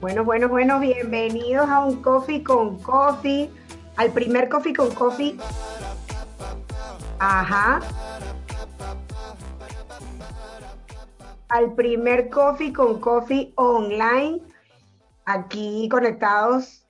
Bueno, bueno, bueno, bienvenidos a un Coffee con Coffee, al primer Coffee con Coffee. Ajá. Al primer Coffee con Coffee online, aquí conectados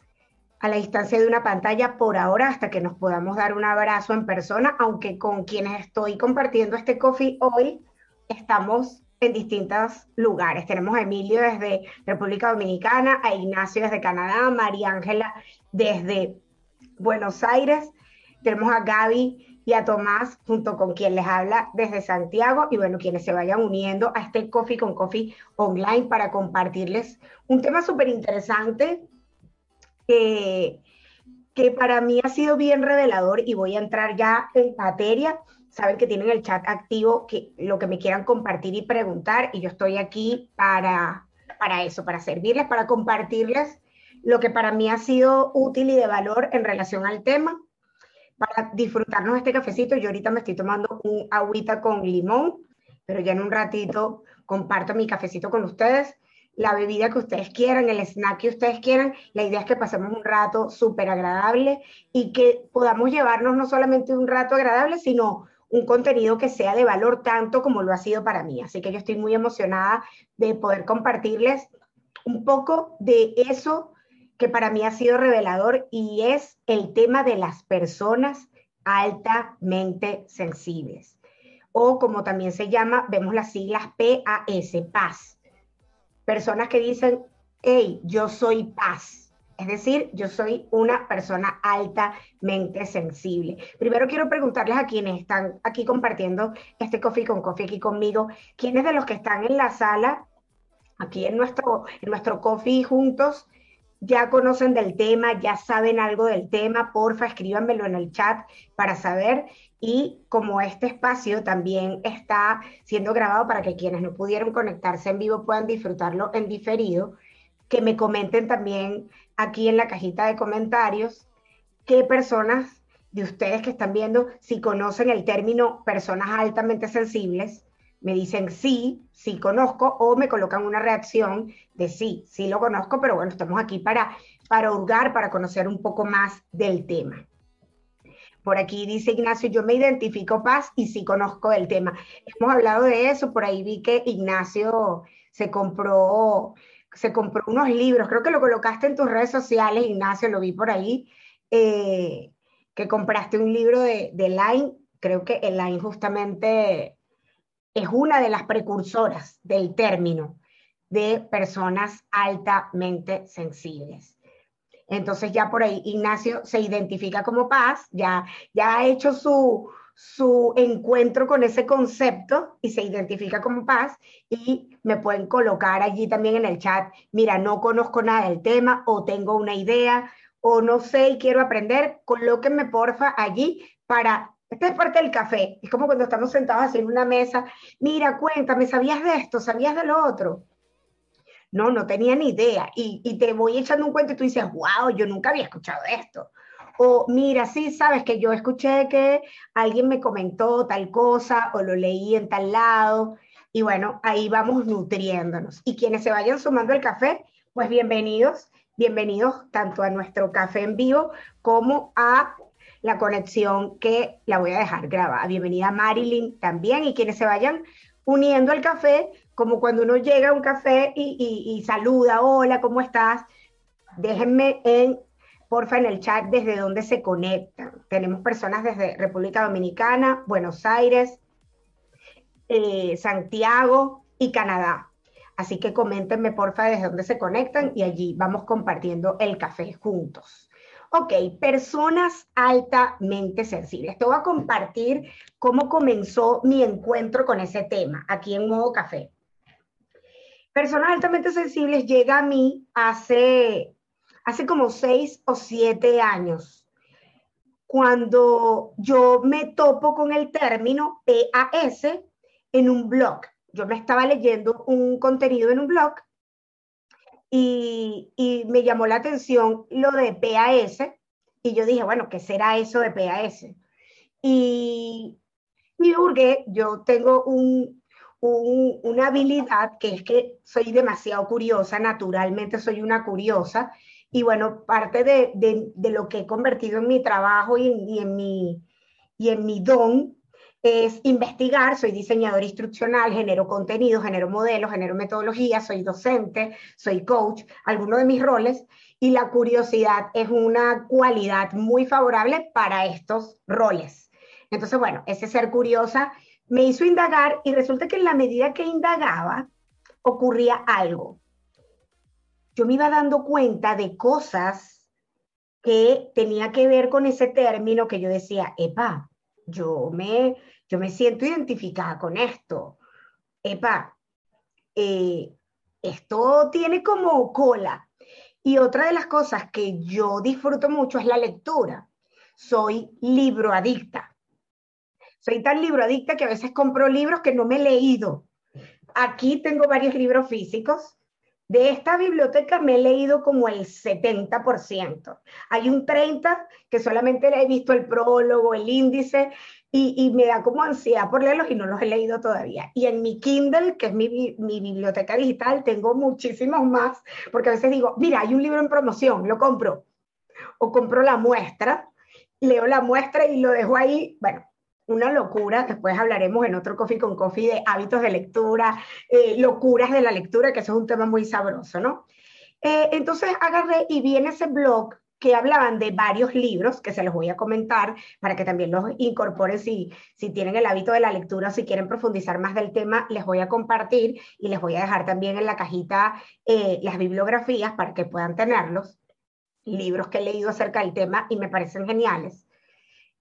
a la distancia de una pantalla por ahora hasta que nos podamos dar un abrazo en persona, aunque con quienes estoy compartiendo este coffee hoy estamos en distintos lugares. Tenemos a Emilio desde República Dominicana, a Ignacio desde Canadá, a María Ángela desde Buenos Aires, tenemos a Gaby y a Tomás junto con quien les habla desde Santiago y bueno, quienes se vayan uniendo a este Coffee con Coffee online para compartirles un tema súper interesante que, que para mí ha sido bien revelador y voy a entrar ya en materia saben que tienen el chat activo, que lo que me quieran compartir y preguntar, y yo estoy aquí para, para eso, para servirles, para compartirles lo que para mí ha sido útil y de valor en relación al tema, para disfrutarnos este cafecito. Yo ahorita me estoy tomando un agüita con limón, pero ya en un ratito comparto mi cafecito con ustedes, la bebida que ustedes quieran, el snack que ustedes quieran. La idea es que pasemos un rato súper agradable y que podamos llevarnos no solamente un rato agradable, sino un contenido que sea de valor tanto como lo ha sido para mí. Así que yo estoy muy emocionada de poder compartirles un poco de eso que para mí ha sido revelador y es el tema de las personas altamente sensibles. O como también se llama, vemos las siglas PAS, paz. Personas que dicen, hey, yo soy paz es decir, yo soy una persona altamente sensible. Primero quiero preguntarles a quienes están aquí compartiendo este coffee con coffee aquí conmigo, quiénes de los que están en la sala, aquí en nuestro, en nuestro coffee juntos, ya conocen del tema, ya saben algo del tema, porfa, escríbanmelo en el chat para saber. Y como este espacio también está siendo grabado para que quienes no pudieron conectarse en vivo puedan disfrutarlo en diferido, que me comenten también aquí en la cajita de comentarios qué personas de ustedes que están viendo, si conocen el término personas altamente sensibles, me dicen sí, sí conozco, o me colocan una reacción de sí, sí lo conozco, pero bueno, estamos aquí para, para hurgar, para conocer un poco más del tema. Por aquí dice Ignacio, yo me identifico paz y sí conozco el tema. Hemos hablado de eso, por ahí vi que Ignacio se compró se compró unos libros, creo que lo colocaste en tus redes sociales, Ignacio, lo vi por ahí, eh, que compraste un libro de, de Line, creo que Line justamente es una de las precursoras del término de personas altamente sensibles. Entonces ya por ahí Ignacio se identifica como paz, ya, ya ha hecho su, su encuentro con ese concepto y se identifica como paz y me pueden colocar allí también en el chat, mira, no conozco nada del tema o tengo una idea o no sé y quiero aprender, colóquenme porfa allí para, esta es parte del café, es como cuando estamos sentados así en una mesa, mira, cuéntame, ¿sabías de esto? ¿Sabías de lo otro? No, no tenía ni idea y, y te voy echando un cuento y tú dices, wow, yo nunca había escuchado esto o mira, sí, sabes que yo escuché que alguien me comentó tal cosa o lo leí en tal lado. Y bueno, ahí vamos nutriéndonos. Y quienes se vayan sumando al café, pues bienvenidos, bienvenidos tanto a nuestro café en vivo como a la conexión que la voy a dejar grabada. Bienvenida Marilyn también y quienes se vayan uniendo al café, como cuando uno llega a un café y, y saluda, hola, ¿cómo estás? Déjenme en porfa en el chat desde dónde se conectan. Tenemos personas desde República Dominicana, Buenos Aires, eh, Santiago y Canadá. Así que coméntenme porfa desde dónde se conectan y allí vamos compartiendo el café juntos. Ok, personas altamente sensibles. Te voy a compartir cómo comenzó mi encuentro con ese tema aquí en Modo Café. Personas altamente sensibles llega a mí hace hace como seis o siete años, cuando yo me topo con el término PAS en un blog. Yo me estaba leyendo un contenido en un blog y, me llamó la atención lo de PAS y yo dije, bueno, ¿qué será eso de PAS? Y, me hurgué, yo tengo un, una habilidad que es que soy demasiado curiosa, naturalmente soy una curiosa, y bueno, parte de, lo que he convertido en mi trabajo y en, mi, y en mi don es investigar, soy diseñador instruccional, genero contenido, genero modelos, genero metodología, soy docente, soy coach, algunos de mis roles, y la curiosidad es una cualidad muy favorable para estos roles. Entonces, bueno, ese ser curiosa me hizo indagar y resulta que en la medida que indagaba ocurría algo. Yo me iba dando cuenta de cosas que tenía que ver con ese término que yo decía, epa, yo me, yo me siento identificada con esto. Epa, eh, esto tiene como cola. Y otra de las cosas que yo disfruto mucho es la lectura. Soy libroadicta. Soy tan libroadicta que a veces compro libros que no me he leído. Aquí tengo varios libros físicos. De esta biblioteca me he leído como el 70%. Hay un 30% que solamente he visto el prólogo, el índice, y, me da como ansiedad por leerlos y no los he leído todavía. Y en mi Kindle, que es mi, mi, biblioteca digital, tengo muchísimos más, porque a veces digo, mira, hay un libro en promoción, lo compro. O compro la muestra, leo la muestra y lo dejo ahí. Bueno, una locura. Después hablaremos en otro Coffee con Coffee de hábitos de lectura, eh, locuras de la lectura, que eso es un tema muy sabroso, ¿no? Eh, entonces agarré y vi en ese blog que hablaban de varios libros que se los voy a comentar para que también los incorporen si, si tienen el hábito de la lectura o si quieren profundizar más del tema, les voy a compartir y les voy a dejar también en la cajita eh, las bibliografías para que puedan tenerlos, libros que he leído acerca del tema y me parecen geniales.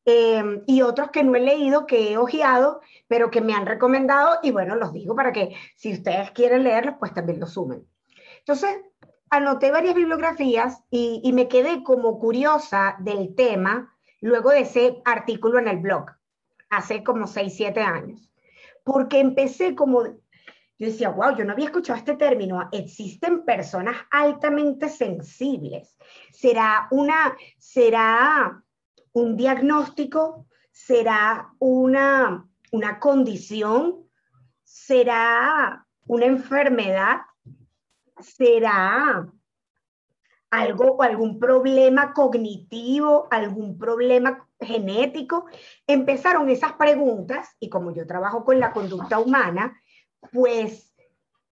Em, y otros que no he leído, que he ojeado, pero que me han recomendado y bueno, los digo para que si ustedes quieren leerlos, pues también los sumen. Entonces, anoté varias bibliografías y, me quedé como curiosa del tema luego de ese artículo en el blog, hace como 6, 7 años, porque empecé como, yo decía, wow, yo no había escuchado este término, existen personas altamente sensibles. ¿Será una, será un diagnóstico? ¿Será una, una condición? ¿Será una enfermedad? ¿Será algo algún problema cognitivo, algún problema genético? Empezaron esas preguntas y como yo trabajo con la conducta humana, pues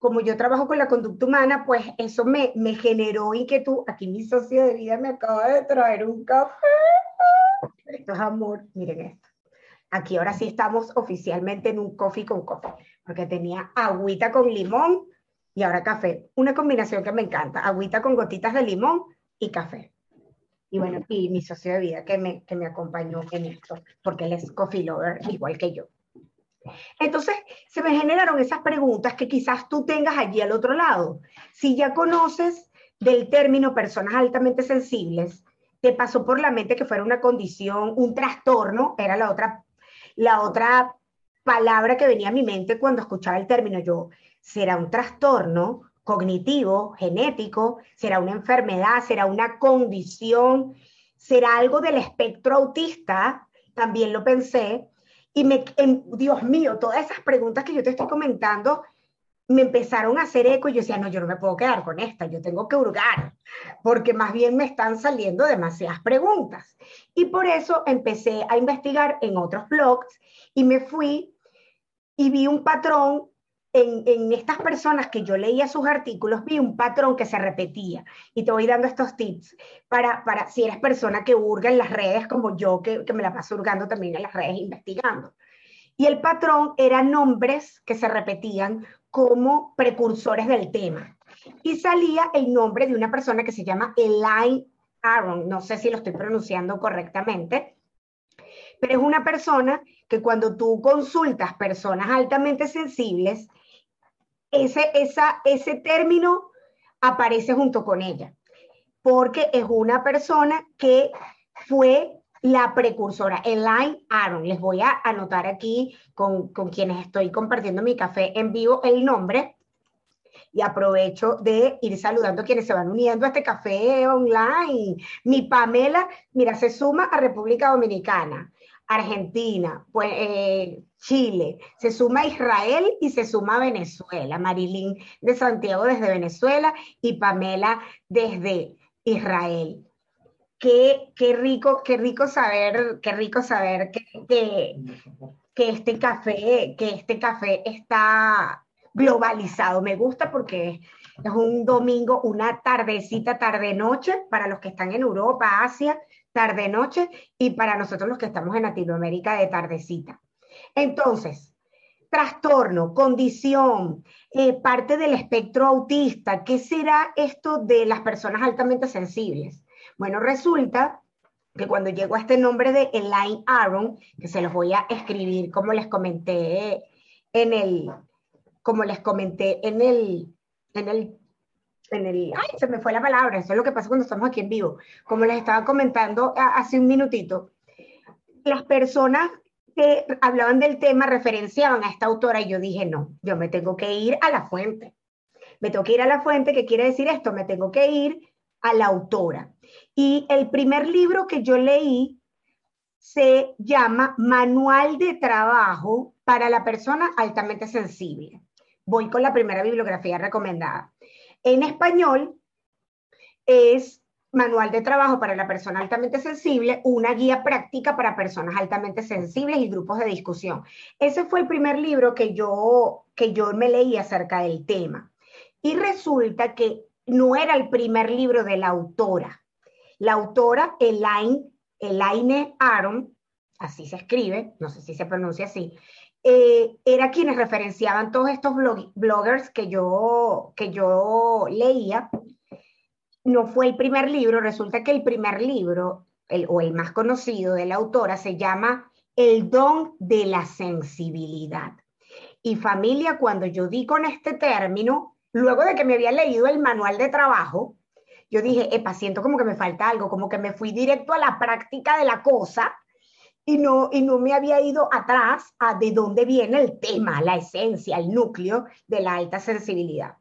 como yo trabajo con la conducta humana, pues eso me, me generó inquietud. Aquí mi socio de vida me acaba de traer un café. Esto es amor, miren esto. Aquí ahora sí estamos oficialmente en un coffee con coffee, porque tenía agüita con limón y ahora café. Una combinación que me encanta, agüita con gotitas de limón y café. Y bueno, y mi socio de vida que me, que me acompañó en esto, porque él es coffee lover igual que yo. Entonces, se me generaron esas preguntas que quizás tú tengas allí al otro lado. Si ya conoces del término personas altamente sensibles, te pasó por la mente que fuera una condición, un trastorno, era la otra, la otra palabra que venía a mi mente cuando escuchaba el término. Yo, será un trastorno cognitivo, genético, será una enfermedad, será una condición, será algo del espectro autista, también lo pensé, y me, Dios mío, todas esas preguntas que yo te estoy comentando me empezaron a hacer eco y yo decía, no, yo no me puedo quedar con esta, yo tengo que hurgar, porque más bien me están saliendo demasiadas preguntas. Y por eso empecé a investigar en otros blogs y me fui y vi un patrón en, estas personas que yo leía sus artículos, vi un patrón que se repetía. Y te voy dando estos tips para, para si eres persona que hurga en las redes, como yo, que, que me la paso hurgando también en las redes investigando. Y el patrón eran nombres que se repetían como precursores del tema. Y salía el nombre de una persona que se llama Elaine Aaron, no sé si lo estoy pronunciando correctamente, pero es una persona que cuando tú consultas personas altamente sensibles, ese, esa, ese término aparece junto con ella, porque es una persona que fue la precursora, Elaine Aaron. Les voy a anotar aquí con, con quienes estoy compartiendo mi café en vivo el nombre y aprovecho de ir saludando a quienes se van uniendo a este café online. Mi Pamela, mira, se suma a República Dominicana. Argentina, pues, eh, Chile, se suma Israel y se suma Venezuela. Marilyn de Santiago desde Venezuela y Pamela desde Israel. Qué, rico, qué rico saber, qué rico saber que, que, este café, que este café está globalizado. Me gusta porque es un domingo, una tardecita, tarde-noche para los que están en Europa, Asia, tarde-noche, y para nosotros los que estamos en Latinoamérica de tardecita. Entonces, trastorno, condición, eh, parte del espectro autista, ¿qué será esto de las personas altamente sensibles? Bueno, resulta que cuando llegó a este nombre de Elaine Aaron, que se los voy a escribir como les comenté en el, como les comenté en el, en el en el, ay, se me fue la palabra, eso es lo que pasa cuando estamos aquí en vivo. Como les estaba comentando hace un minutito, las personas que hablaban del tema referenciaban a esta autora y yo dije, no, yo me tengo que ir a la fuente. Me tengo que ir a la fuente, ¿qué quiere decir esto? Me tengo que ir a la autora. Y el primer libro que yo leí se llama Manual de Trabajo para la persona altamente sensible. Voy con la primera bibliografía recomendada. En español es Manual de Trabajo para la persona altamente sensible, una guía práctica para personas altamente sensibles y grupos de discusión. Ese fue el primer libro que yo, que yo me leí acerca del tema. Y resulta que no era el primer libro de la autora. La autora, Elaine, Elaine Aron, así se escribe, no sé si se pronuncia así, eh, era quienes referenciaban todos estos bloggers que yo, que yo leía. No fue el primer libro, resulta que el primer libro, o el más conocido de la autora, se llama El don de la sensibilidad. Y familia, cuando yo di con este término, luego de que me había leído el manual de trabajo, yo dije, epa, siento como que me falta algo, como que me fui directo a la práctica de la cosa y no, y no me había ido atrás a de dónde viene el tema, la esencia, el núcleo de la alta sensibilidad.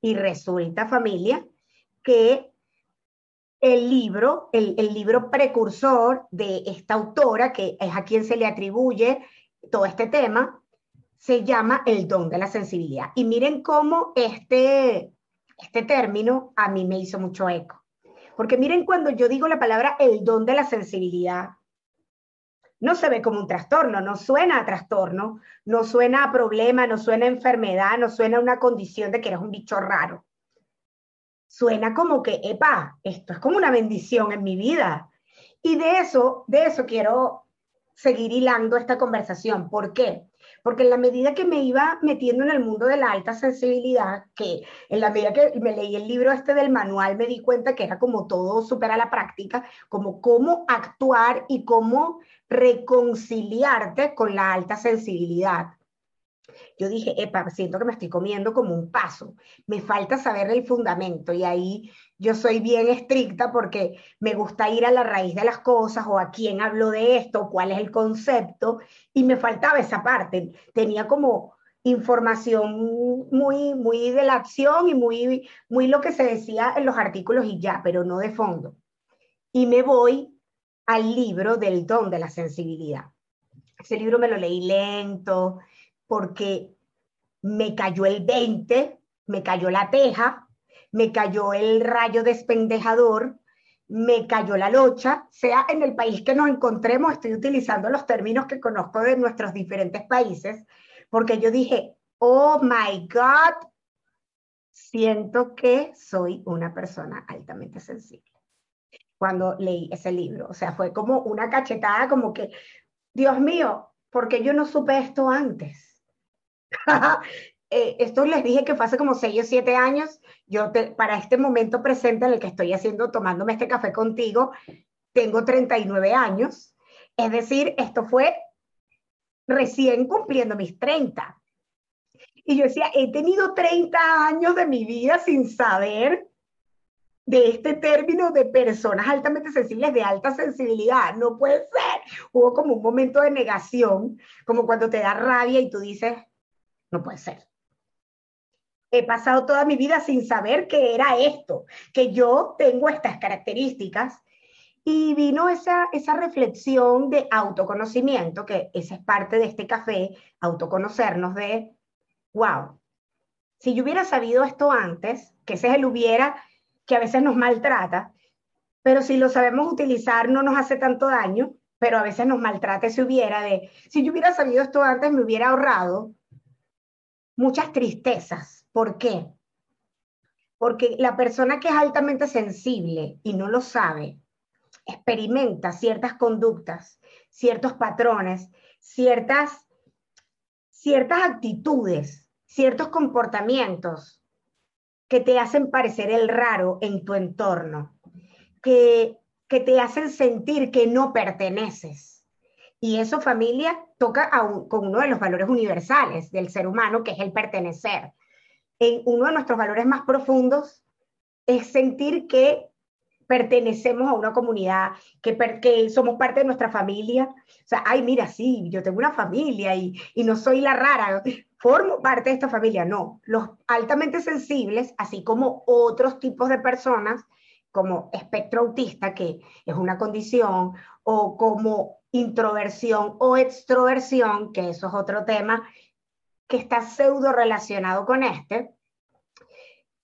Y resulta, familia, que el libro, el, el, libro precursor de esta autora, que es a quien se le atribuye todo este tema, se llama El don de la sensibilidad. Y miren cómo este, este término a mí me hizo mucho eco. Porque miren cuando yo digo la palabra el don de la sensibilidad, no se ve como un trastorno, no suena a trastorno, no suena a problema, no suena a enfermedad, no suena a una condición de que eres un bicho raro. Suena como que, epa, esto es como una bendición en mi vida. Y de eso, de eso quiero seguir hilando esta conversación. ¿Por qué? Porque en la medida que me iba metiendo en el mundo de la alta sensibilidad, que en la medida que me leí el libro este del manual, me di cuenta que era como todo súper a la práctica, como cómo actuar y cómo reconciliarte con la alta sensibilidad. Yo dije, epa, siento que me estoy comiendo como un paso, me falta saber el fundamento y ahí yo soy bien estricta porque me gusta ir a la raíz de las cosas o a quién habló de esto, cuál es el concepto, y me faltaba esa parte. Tenía como información muy, muy de la acción y muy, muy lo que se decía en los artículos y ya, pero no de fondo. Y me voy al libro del don de la sensibilidad. Ese libro me lo leí lento porque me cayó el 20, me cayó la teja, me cayó el rayo despendejador, me cayó la locha, sea en el país que nos encontremos, estoy utilizando los términos que conozco de nuestros diferentes países, porque yo dije, oh my God, siento que soy una persona altamente sensible cuando leí ese libro. O sea, fue como una cachetada, como que, Dios mío, ¿por qué yo no supe esto antes? Eh, esto les dije que fue hace como 6 o 7 años. Yo para este momento presente en el que estoy haciendo, tomándome este café contigo, tengo 39 años. Es decir, esto fue recién cumpliendo mis 30. Y yo decía, he tenido 30 años de mi vida sin saber de este término de personas altamente sensibles, de alta sensibilidad. No puede ser. Hubo como un momento de negación, como cuando te da rabia y tú dices, no puede ser. He pasado toda mi vida sin saber que era esto, que yo tengo estas características. Y vino esa, esa reflexión de autoconocimiento, que esa es parte de este café, autoconocernos de, wow, si yo hubiera sabido esto antes, que ese es el hubiera que a veces nos maltrata, pero si lo sabemos utilizar no nos hace tanto daño, pero a veces nos maltrata ese hubiera de, si yo hubiera sabido esto antes, me hubiera ahorrado muchas tristezas. ¿Por qué? Porque la persona que es altamente sensible y no lo sabe, experimenta ciertas conductas, ciertos patrones, ciertas, ciertas actitudes, ciertos comportamientos que te hacen parecer el raro en tu entorno, que, que te hacen sentir que no perteneces. Y eso, familia, toca con uno de los valores universales del ser humano, que es el pertenecer. En uno de nuestros valores más profundos es sentir que pertenecemos a una comunidad, que, que, somos parte de nuestra familia. O sea, ay, mira, sí, yo tengo una familia y, y no soy la rara, formo parte de esta familia. No, los altamente sensibles, así como otros tipos de personas, como espectro autista, que es una condición, o como introversión o extroversión, que eso es otro tema que está pseudo relacionado con este,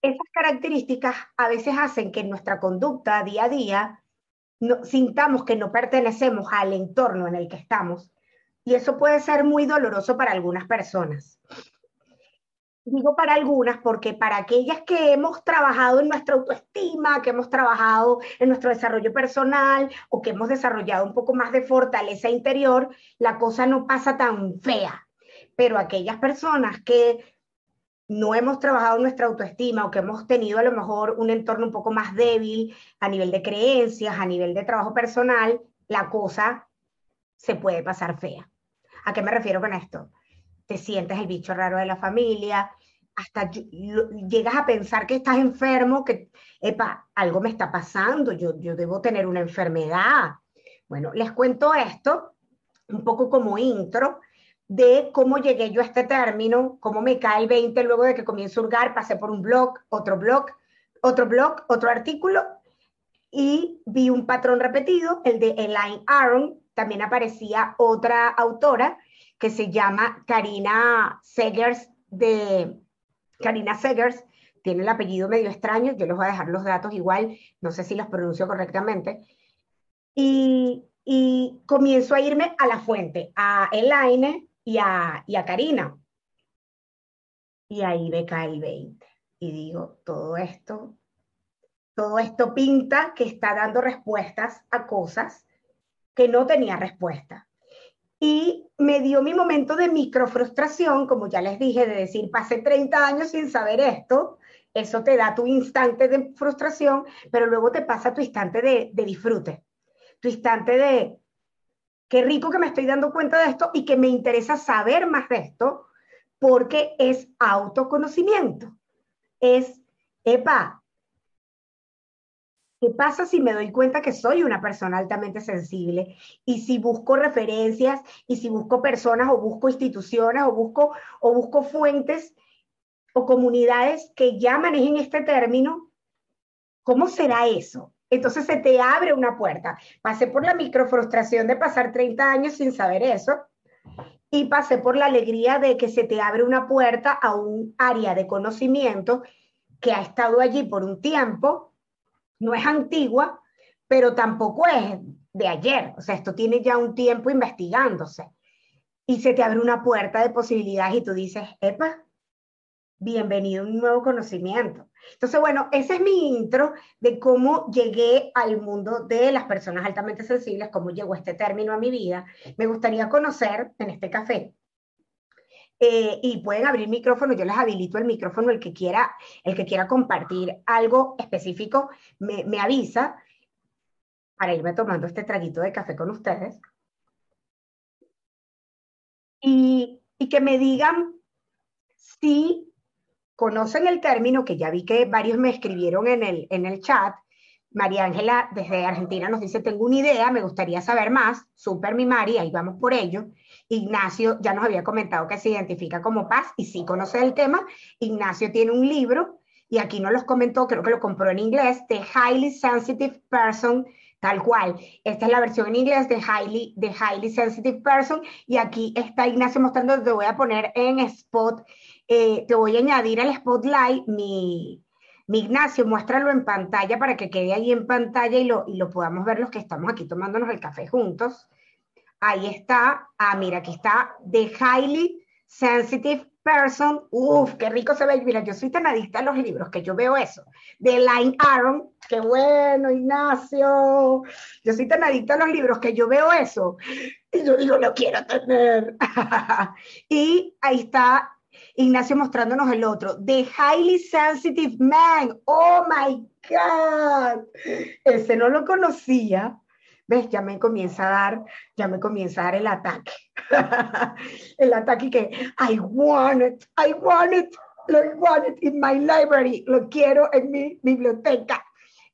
esas características a veces hacen que nuestra conducta día a día sintamos que no pertenecemos al entorno en el que estamos. Y eso puede ser muy doloroso para algunas personas. Digo para algunas porque para aquellas que hemos trabajado en nuestra autoestima, que hemos trabajado en nuestro desarrollo personal o que hemos desarrollado un poco más de fortaleza interior, la cosa no pasa tan fea. Pero aquellas personas que no hemos trabajado nuestra autoestima o que hemos tenido a lo mejor un entorno un poco más débil a nivel de creencias, a nivel de trabajo personal, la cosa se puede pasar fea. ¿A qué me refiero con esto? Te sientes el bicho raro de la familia, hasta llegas a pensar que estás enfermo, que, epa, algo me está pasando, yo, yo debo tener una enfermedad. Bueno, les cuento esto un poco como intro de cómo llegué yo a este término, cómo me cae el 20 luego de que comienzo a hurgar, pasé por un blog, otro blog, otro blog, otro artículo, y vi un patrón repetido, el de Elaine Aron, también aparecía otra autora que se llama Karina Segers de Karina Segers, tiene el apellido medio extraño, yo les voy a dejar los datos igual, no sé si los pronuncio correctamente, y, comienzo a irme a la fuente, a Elaine, y a, y a Karina. Y ahí me cae el 20. Y digo, todo esto, todo esto pinta que está dando respuestas a cosas que no tenía respuesta. Y me dio mi momento de microfrustración, como ya les dije, de decir, pasé 30 años sin saber esto, eso te da tu instante de frustración, pero luego te pasa tu instante de, de disfrute, tu instante de, qué rico que me estoy dando cuenta de esto y que me interesa saber más de esto, porque es autoconocimiento. Es, epa, ¿qué pasa si me doy cuenta que soy una persona altamente sensible? Y si busco referencias, y si busco personas, o busco instituciones, o busco, o busco fuentes o comunidades que ya manejen este término, ¿cómo será eso? Entonces se te abre una puerta. Pasé por la microfrustración de pasar 30 años sin saber eso y pasé por la alegría de que se te abre una puerta a un área de conocimiento que ha estado allí por un tiempo, no es antigua, pero tampoco es de ayer. O sea, esto tiene ya un tiempo investigándose. Y se te abre una puerta de posibilidades y tú dices, epa, bienvenido a un nuevo conocimiento. Entonces, bueno, ese es mi intro de cómo llegué al mundo de las personas altamente sensibles, cómo llegó este término a mi vida. Me gustaría conocer en este café. Eh, y pueden abrir micrófono, yo les habilito el micrófono, el que quiera, el que quiera compartir algo específico, me, avisa para irme tomando este traguito de café con ustedes. Y, y que me digan si conocen el término, que ya vi que varios me escribieron en el, en el chat. María Ángela desde Argentina nos dice, tengo una idea, me gustaría saber más. Super mi Mari, ahí vamos por ello. Ignacio ya nos había comentado que se identifica como paz y sí conoce el tema. Ignacio tiene un libro y aquí no los comentó, creo que lo compró en inglés, The Highly Sensitive Person Tal cual. Esta es la versión en inglés de Highly, de Highly Sensitive Person. Y aquí está Ignacio mostrando, te voy a poner en spot, eh, te voy a añadir al spotlight mi, mi Ignacio, muéstralo en pantalla para que quede ahí en pantalla y lo, y lo podamos ver los que estamos aquí tomándonos el café juntos. Ahí está. Ah, mira, aquí está The Highly Sensitive Person. Uf, qué rico se ve. Mira, yo soy tan adicta a los libros que yo veo eso. De Line Aaron. Qué bueno, Ignacio. Yo soy tan adicta a los libros que yo veo eso. Y yo digo, lo quiero tener. y ahí está Ignacio mostrándonos el otro. The Highly Sensitive Man. Oh my God. Ese no lo conocía. ¿Ves? Ya me comienza a dar, ya me comienza a dar el ataque. el ataque que, I want it, I want it, I want it in my library, lo quiero en mi biblioteca.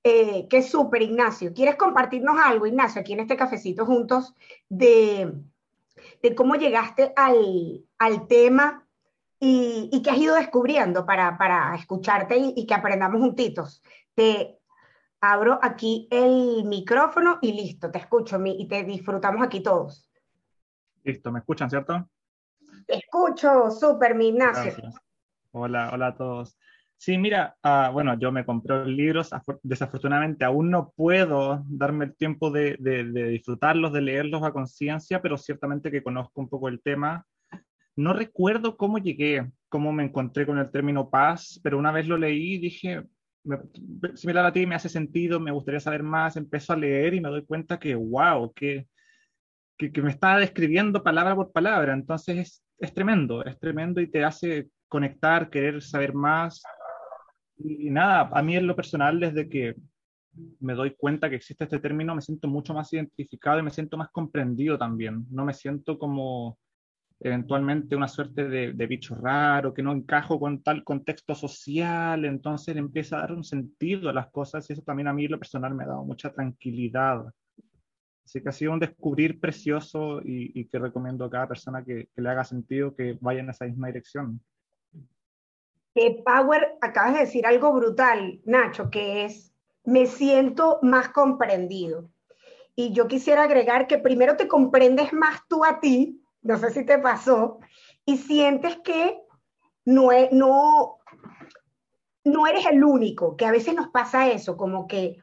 Eh, qué súper, Ignacio. ¿Quieres compartirnos algo, Ignacio, aquí en este cafecito juntos, de, de cómo llegaste al, al tema y, y, qué has ido descubriendo para, para escucharte y, y, que aprendamos juntitos? Te, abro aquí el micrófono y listo, te escucho y te disfrutamos aquí todos. Listo, ¿me escuchan, cierto? Te escucho, súper, mi Ignacio. Hola, hola a todos. Sí, mira, uh, bueno, yo me compré libros, desafortunadamente aún no puedo darme el tiempo de, de, de disfrutarlos, de leerlos a conciencia, pero ciertamente que conozco un poco el tema. No recuerdo cómo llegué, cómo me encontré con el término paz, pero una vez lo leí y dije, me, similar a ti, me hace sentido, me gustaría saber más, empiezo a leer y me doy cuenta que, wow, que, que, me está describiendo palabra por palabra, entonces es, es, tremendo, es tremendo y te hace conectar, querer saber más. Y, y nada, a mí en lo personal, desde que me doy cuenta que existe este término, me siento mucho más identificado y me siento más comprendido también, no me siento como eventualmente una suerte de, bicho raro, que no encajo con tal contexto social, entonces empieza a dar un sentido a las cosas y eso también a mí lo personal me ha dado mucha tranquilidad. Así que ha sido un descubrir precioso y, que recomiendo a cada persona que, le haga sentido que vaya en esa misma dirección. Que Power, acabas de decir algo brutal, Nacho, que es, me siento más comprendido. Y yo quisiera agregar que primero te comprendes más tú a ti, no sé si te pasó, y sientes que no, es, no, no eres el único, que a veces nos pasa eso, como que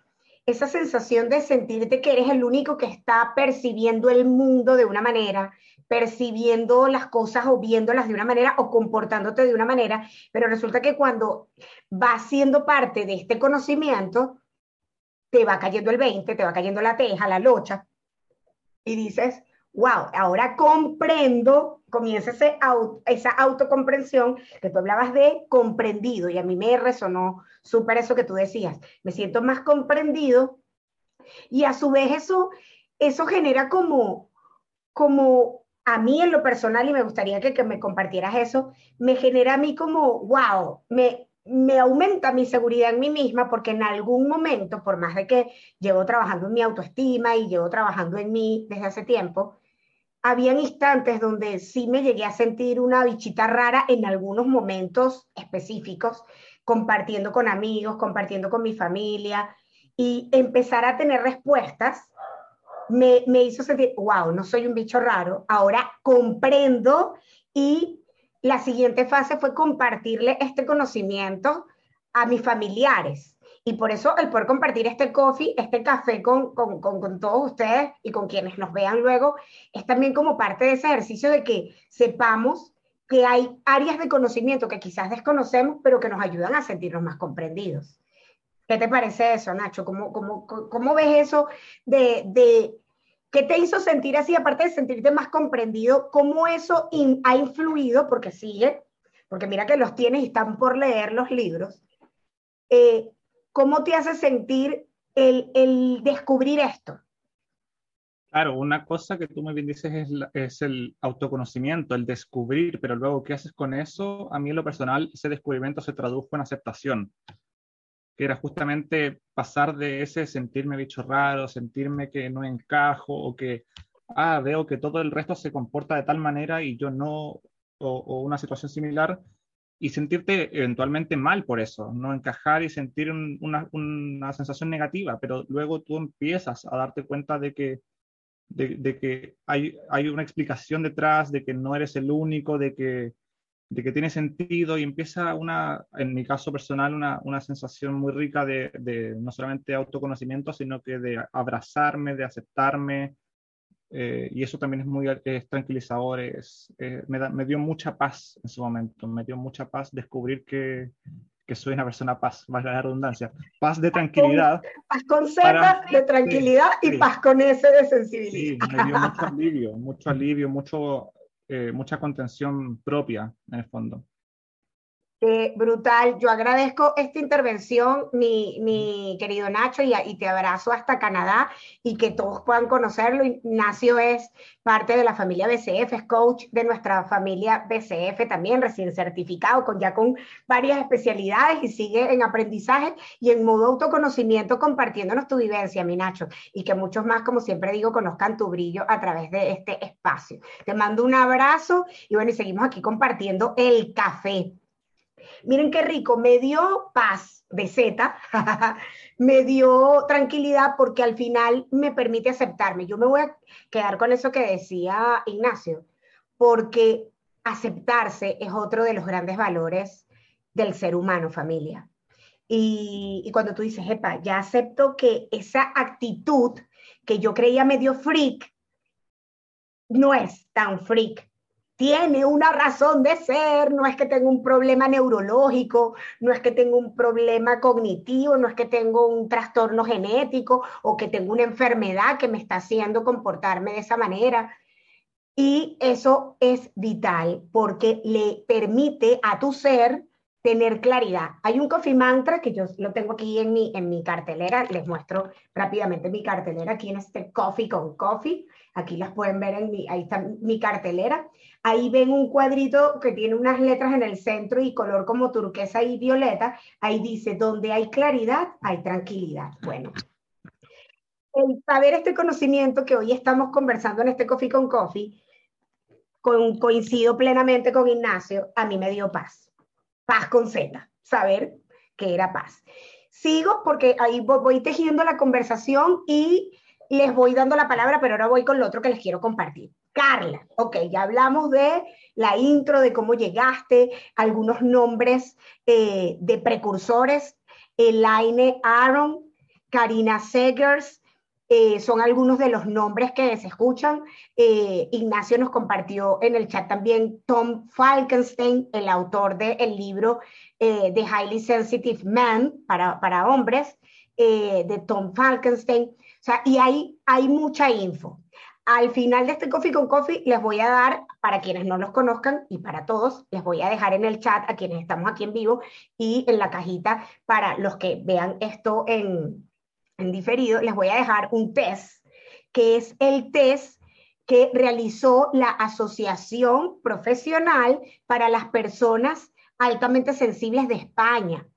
esa sensación de sentirte que eres el único que está percibiendo el mundo de una manera, percibiendo las cosas o viéndolas de una manera o comportándote de una manera, pero resulta que cuando vas siendo parte de este conocimiento, te va cayendo el 20, te va cayendo la teja, la locha, y dices, wow, ahora comprendo, comienza ese auto, esa autocomprensión que tú hablabas de comprendido y a mí me resonó súper eso que tú decías, me siento más comprendido y a su vez eso, eso genera como, como a mí en lo personal y me gustaría que, que me compartieras eso, me genera a mí como, wow, me, me aumenta mi seguridad en mí misma porque en algún momento, por más de que llevo trabajando en mi autoestima y llevo trabajando en mí desde hace tiempo, habían instantes donde sí me llegué a sentir una bichita rara en algunos momentos específicos, compartiendo con amigos, compartiendo con mi familia y empezar a tener respuestas me, me hizo sentir, wow, no soy un bicho raro, ahora comprendo y la siguiente fase fue compartirle este conocimiento a mis familiares y por eso el poder compartir este coffee, este café con, con, con, con, todos ustedes y con quienes nos vean luego, es también como parte de ese ejercicio de que sepamos que hay áreas de conocimiento que quizás desconocemos, pero que nos ayudan a sentirnos más comprendidos. ¿Qué te parece eso, Nacho? ¿Cómo, cómo, cómo ves eso de, de qué te hizo sentir así, aparte de sentirte más comprendido, cómo eso in, ha influido, porque sigue, porque mira que los tienes y están por leer los libros, eh, ¿Cómo te hace sentir el, el, descubrir esto? Claro, una cosa que tú muy bien dices es, la, es, el autoconocimiento, el descubrir, pero luego, ¿qué haces con eso? A mí en lo personal, ese descubrimiento se tradujo en aceptación, que era justamente pasar de ese sentirme bicho raro, sentirme que no encajo o que, ah, veo que todo el resto se comporta de tal manera y yo no, o, o una situación similar, y sentirte eventualmente mal por eso, no encajar y sentir una, una, sensación negativa, pero luego tú empiezas a darte cuenta de que, de, que hay, hay, una explicación detrás, de que no eres el único, de que, de que tiene sentido y empieza una, en mi caso personal, una, una sensación muy rica de, de, no solamente autoconocimiento, sino que de abrazarme, de aceptarme, eh, y eso también es muy es tranquilizador, es, eh, me, me, dio mucha paz en su momento, me dio mucha paz descubrir que, que soy una persona paz, más la redundancia, paz de tranquilidad. Paz con Z de tranquilidad y paz con S de sensibilidad. Sí, me dio mucho alivio, mucho alivio, mucho, eh, mucha contención propia en el fondo. Eh, brutal. Yo agradezco esta intervención, mi, querido Nacho, y, y, te abrazo hasta Canadá y que todos puedan conocerlo. Ignacio es parte de la familia BCF, es coach de nuestra familia BCF también, recién certificado, con ya con varias especialidades y sigue en aprendizaje y en modo autoconocimiento compartiéndonos tu vivencia, mi Nacho, y que muchos más, como siempre digo, conozcan tu brillo a través de este espacio. Te mando un abrazo y bueno, y seguimos aquí compartiendo el café. Miren qué rico, me dio paz Z, me dio tranquilidad porque al final me permite aceptarme. Yo me voy a quedar con eso que decía Ignacio, porque aceptarse es otro de los grandes valores del ser humano, familia. Y, y cuando tú dices, epa, ya acepto que esa actitud que yo creía medio freak, no es tan freak, tiene una razón de ser, no es que tengo un problema neurológico, no es que tengo un problema cognitivo, no es que tengo un trastorno genético o que tengo una enfermedad que me está haciendo comportarme de esa manera. Y eso es vital porque le permite a tu ser tener claridad. Hay un coffee mantra que yo lo tengo aquí en mi, en mi cartelera, les muestro rápidamente mi cartelera, aquí en este coffee con coffee, aquí las pueden ver en mi, ahí está mi cartelera. Ahí ven un cuadrito que tiene unas letras en el centro y color como turquesa y violeta. Ahí dice, donde hay claridad, hay tranquilidad. Bueno, el saber este conocimiento que hoy estamos conversando en este Coffee con Coffee, coincido plenamente con Ignacio, a mí me dio paz. Paz con Z, saber que era paz. Sigo porque ahí voy tejiendo la conversación y les voy dando la palabra, pero ahora voy con lo otro que les quiero compartir. Carla, ok, ya hablamos de la intro, de cómo llegaste, algunos nombres eh, de precursores, Elaine Aaron, Karina Segers, eh, son algunos de los nombres que se escuchan. Eh, Ignacio nos compartió en el chat también Tom Falkenstein, el autor del libro The Highly Sensitive Man para, para hombres, de Tom Falkenstein. Sea, y ahí hay mucha info. Al final de este Coffee con Coffee les voy a dar, para quienes no los conozcan y para todos, les voy a dejar en el chat a quienes estamos aquí en vivo y en la cajita para los que vean esto en, en diferido, les voy a dejar un test, que es el test que realizó la Asociación Profesional para las Personas Altamente Sensibles de España.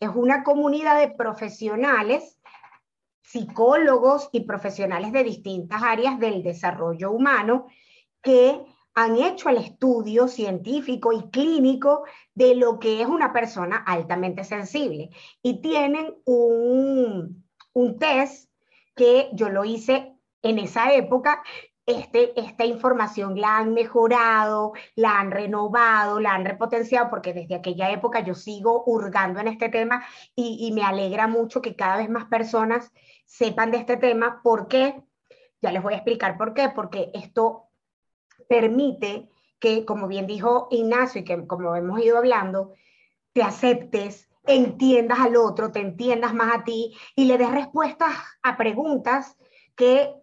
Es una comunidad de profesionales psicólogos y profesionales de distintas áreas del desarrollo humano que han hecho el estudio científico y clínico de lo que es una persona altamente sensible. Y tienen un, un test que yo lo hice en esa época. Este, esta información la han mejorado, la han renovado, la han repotenciado, porque desde aquella época yo sigo hurgando en este tema y, y me alegra mucho que cada vez más personas sepan de este tema. ¿Por qué? Ya les voy a explicar por qué, porque esto permite que, como bien dijo Ignacio y que como hemos ido hablando, te aceptes, entiendas al otro, te entiendas más a ti y le des respuestas a preguntas que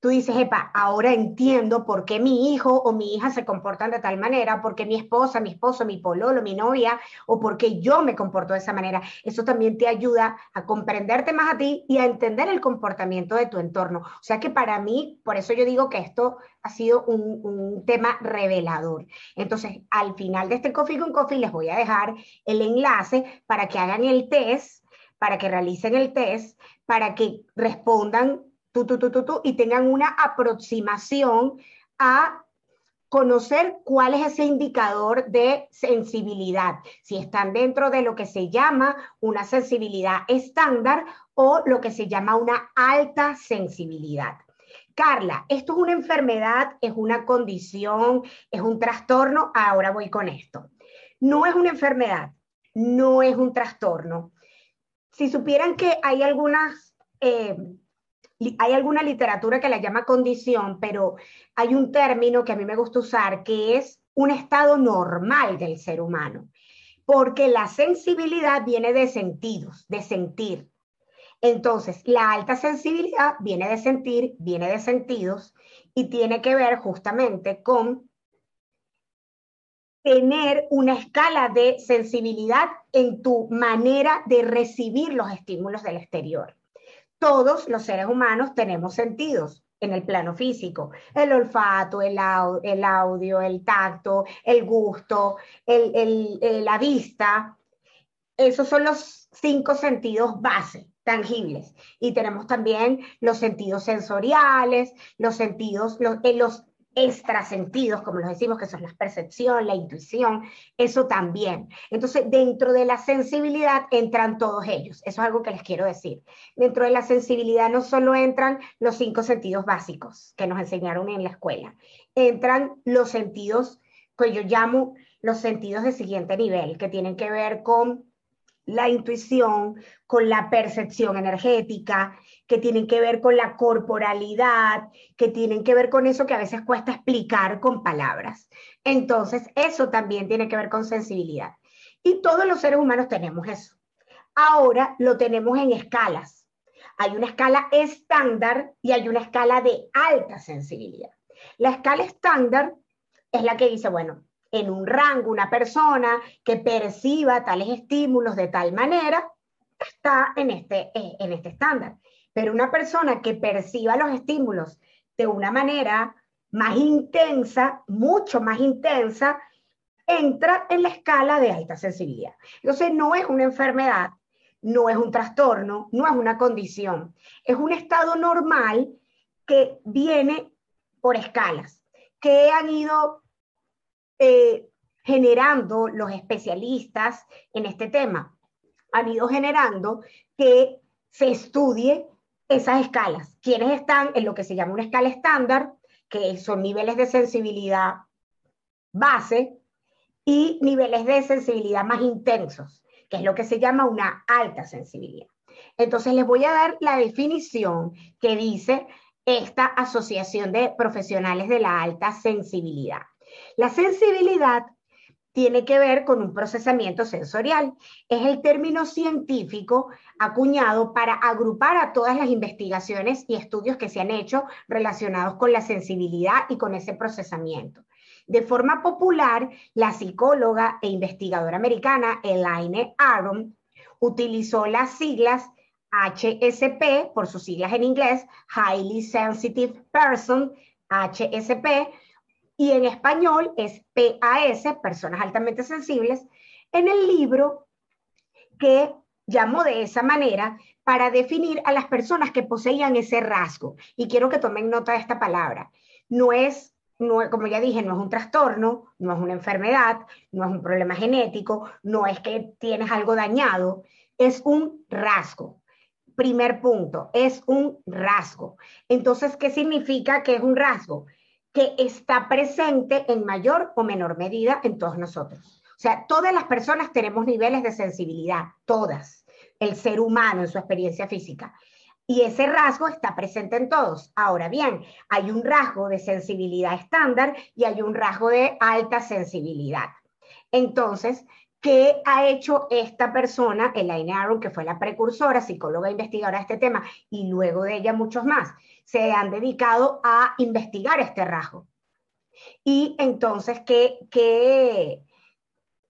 tú dices, epa, ahora entiendo por qué mi hijo o mi hija se comportan de tal manera, por qué mi esposa, mi esposo, mi pololo, mi novia, o por qué yo me comporto de esa manera. Eso también te ayuda a comprenderte más a ti y a entender el comportamiento de tu entorno. O sea que para mí, por eso yo digo que esto ha sido un, un tema revelador. Entonces, al final de este Coffee con Coffee les voy a dejar el enlace para que hagan el test, para que realicen el test, para que respondan y tengan una aproximación a conocer cuál es ese indicador de sensibilidad, si están dentro de lo que se llama una sensibilidad estándar o lo que se llama una alta sensibilidad. Carla, ¿esto es una enfermedad, es una condición, es un trastorno? Ahora voy con esto. No es una enfermedad, no es un trastorno. Si supieran que hay algunas... Eh, hay alguna literatura que la llama condición, pero hay un término que a mí me gusta usar que es un estado normal del ser humano, porque la sensibilidad viene de sentidos, de sentir. Entonces, la alta sensibilidad viene de sentir, viene de sentidos y tiene que ver justamente con tener una escala de sensibilidad en tu manera de recibir los estímulos del exterior todos los seres humanos tenemos sentidos en el plano físico, el olfato, el, audio, el tacto, el gusto, la vista. Esos son los cinco sentidos base, tangibles. Y tenemos también los sentidos sensoriales, los sentidos, los, los extrasentidos, como los decimos, que son la percepción, la intuición, eso también. Entonces, dentro de la sensibilidad entran todos ellos. Eso es algo que les quiero decir. Dentro de la sensibilidad no solo entran los cinco sentidos básicos que nos enseñaron en la escuela, entran los sentidos que yo llamo los sentidos de siguiente nivel, que tienen que ver con la intuición, con la percepción energética, que tienen que ver con la corporalidad, que tienen que ver con eso que a veces cuesta explicar con palabras. Entonces, eso también tiene que ver con sensibilidad. Y todos los seres humanos tenemos eso. Ahora lo tenemos en escalas. Hay una escala estándar y hay una escala de alta sensibilidad. La escala estándar es la que dice, bueno, en un rango, una persona que perciba tales estímulos de tal manera, está en este, eh, en este estándar. Pero una persona que perciba los estímulos de una manera más intensa, mucho más intensa, entra en la escala de alta sensibilidad. Entonces no es una enfermedad, no es un trastorno, no es una condición, es un estado normal que viene por escalas, que han ido eh, generando los especialistas en este tema? Han ido generando que se estudie esas escalas. Quienes están en lo que se llama una escala estándar, que son niveles de sensibilidad base y niveles de sensibilidad más intensos, que es lo que se llama una alta sensibilidad. Entonces les voy a dar la definición que dice esta Asociación de Profesionales de la Alta Sensibilidad. La sensibilidad tiene que ver con un procesamiento sensorial. Es el término científico acuñado para agrupar a todas las investigaciones y estudios que se han hecho relacionados con la sensibilidad y con ese procesamiento. De forma popular, la psicóloga e investigadora americana Elaine Aron utilizó las siglas HSP, por sus siglas en inglés, Highly Sensitive Person, HSP, y en español es PAS, personas altamente sensibles, en el libro que llamó de esa manera para definir a las personas que poseían ese rasgo. Y quiero que tomen nota de esta palabra. No es, no, como ya dije, no es un trastorno, no es una enfermedad, no es un problema genético, no es que tienes algo dañado, es un rasgo. Primer punto, es un rasgo. Entonces, ¿qué significa que es un rasgo? Que está presente en mayor o menor medida en todos nosotros. O sea, todas las personas tenemos niveles de sensibilidad, todas, el ser humano en su experiencia física. Y ese rasgo está presente en todos. Ahora bien, hay un rasgo de sensibilidad estándar y hay un rasgo de alta sensibilidad. Entonces, ¿qué ha hecho esta persona, Elaine Aron, que fue la precursora, psicóloga e investigadora de este tema, y luego de ella muchos más? se han dedicado a investigar este rasgo. Y entonces, ¿qué, qué,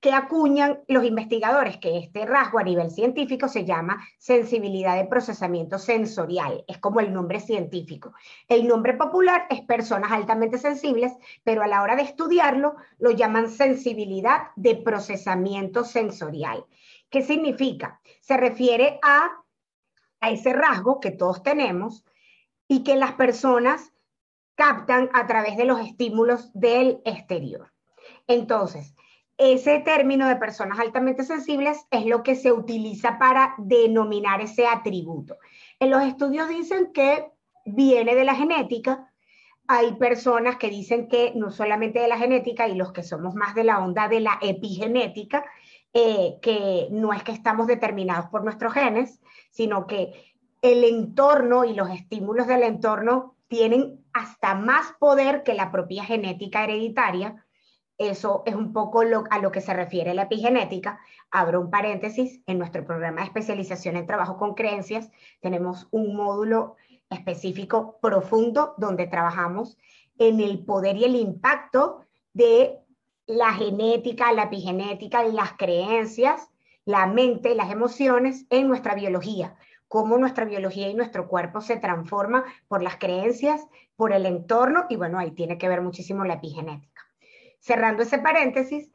qué acuñan los investigadores? Que este rasgo a nivel científico se llama sensibilidad de procesamiento sensorial, es como el nombre científico. El nombre popular es personas altamente sensibles, pero a la hora de estudiarlo lo llaman sensibilidad de procesamiento sensorial. ¿Qué significa? Se refiere a, a ese rasgo que todos tenemos, y que las personas captan a través de los estímulos del exterior. Entonces, ese término de personas altamente sensibles es lo que se utiliza para denominar ese atributo. En los estudios dicen que viene de la genética. Hay personas que dicen que no solamente de la genética y los que somos más de la onda de la epigenética, eh, que no es que estamos determinados por nuestros genes, sino que el entorno y los estímulos del entorno tienen hasta más poder que la propia genética hereditaria. Eso es un poco a lo que se refiere la epigenética. Abro un paréntesis, en nuestro programa de especialización en trabajo con creencias tenemos un módulo específico profundo donde trabajamos en el poder y el impacto de la genética, la epigenética, las creencias, la mente, las emociones en nuestra biología, cómo nuestra biología y nuestro cuerpo se transforma por las creencias, por el entorno y bueno, ahí tiene que ver muchísimo la epigenética. Cerrando ese paréntesis,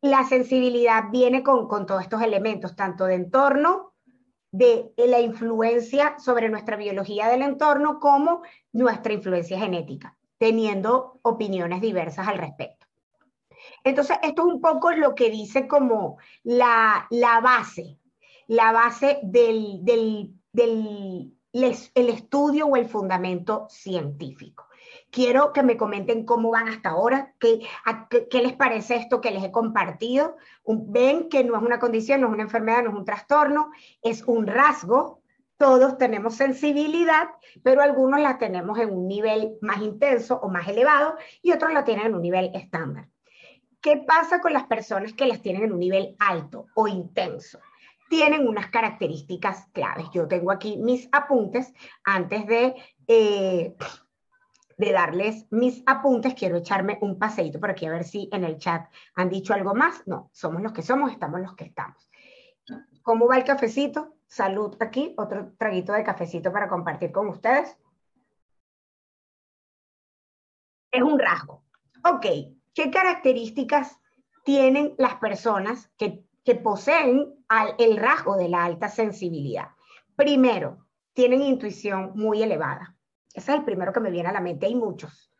la sensibilidad viene con, con todos estos elementos, tanto de entorno, de la influencia sobre nuestra biología del entorno como nuestra influencia genética, teniendo opiniones diversas al respecto. Entonces, esto es un poco lo que dice como la, base, la base del, del, del el estudio o el fundamento científico. Quiero que me comenten cómo van hasta ahora, qué, qué, les parece esto que les he compartido. ven que no es una condición, no es una enfermedad, no es un trastorno, es un rasgo. Todos tenemos sensibilidad, pero algunos la tenemos en un nivel más intenso o más elevado y otros la tienen en un nivel estándar. ¿Qué pasa con las personas que las tienen en un nivel alto o intenso? Tienen unas características claves. Yo tengo aquí mis apuntes antes de eh, de darles mis apuntes, quiero echarme un paseíto por aquí a ver si en el chat han dicho algo más. No, somos los que somos, estamos los que estamos. ¿Cómo va el cafecito? Salud aquí, otro traguito de cafecito para compartir con ustedes. Es un rasgo. Ok, ¿qué características tienen las personas que, que poseen el rasgo de la alta sensibilidad? Primero, tienen intuición muy elevada. Ese es el primero que me viene a la mente, hay muchos.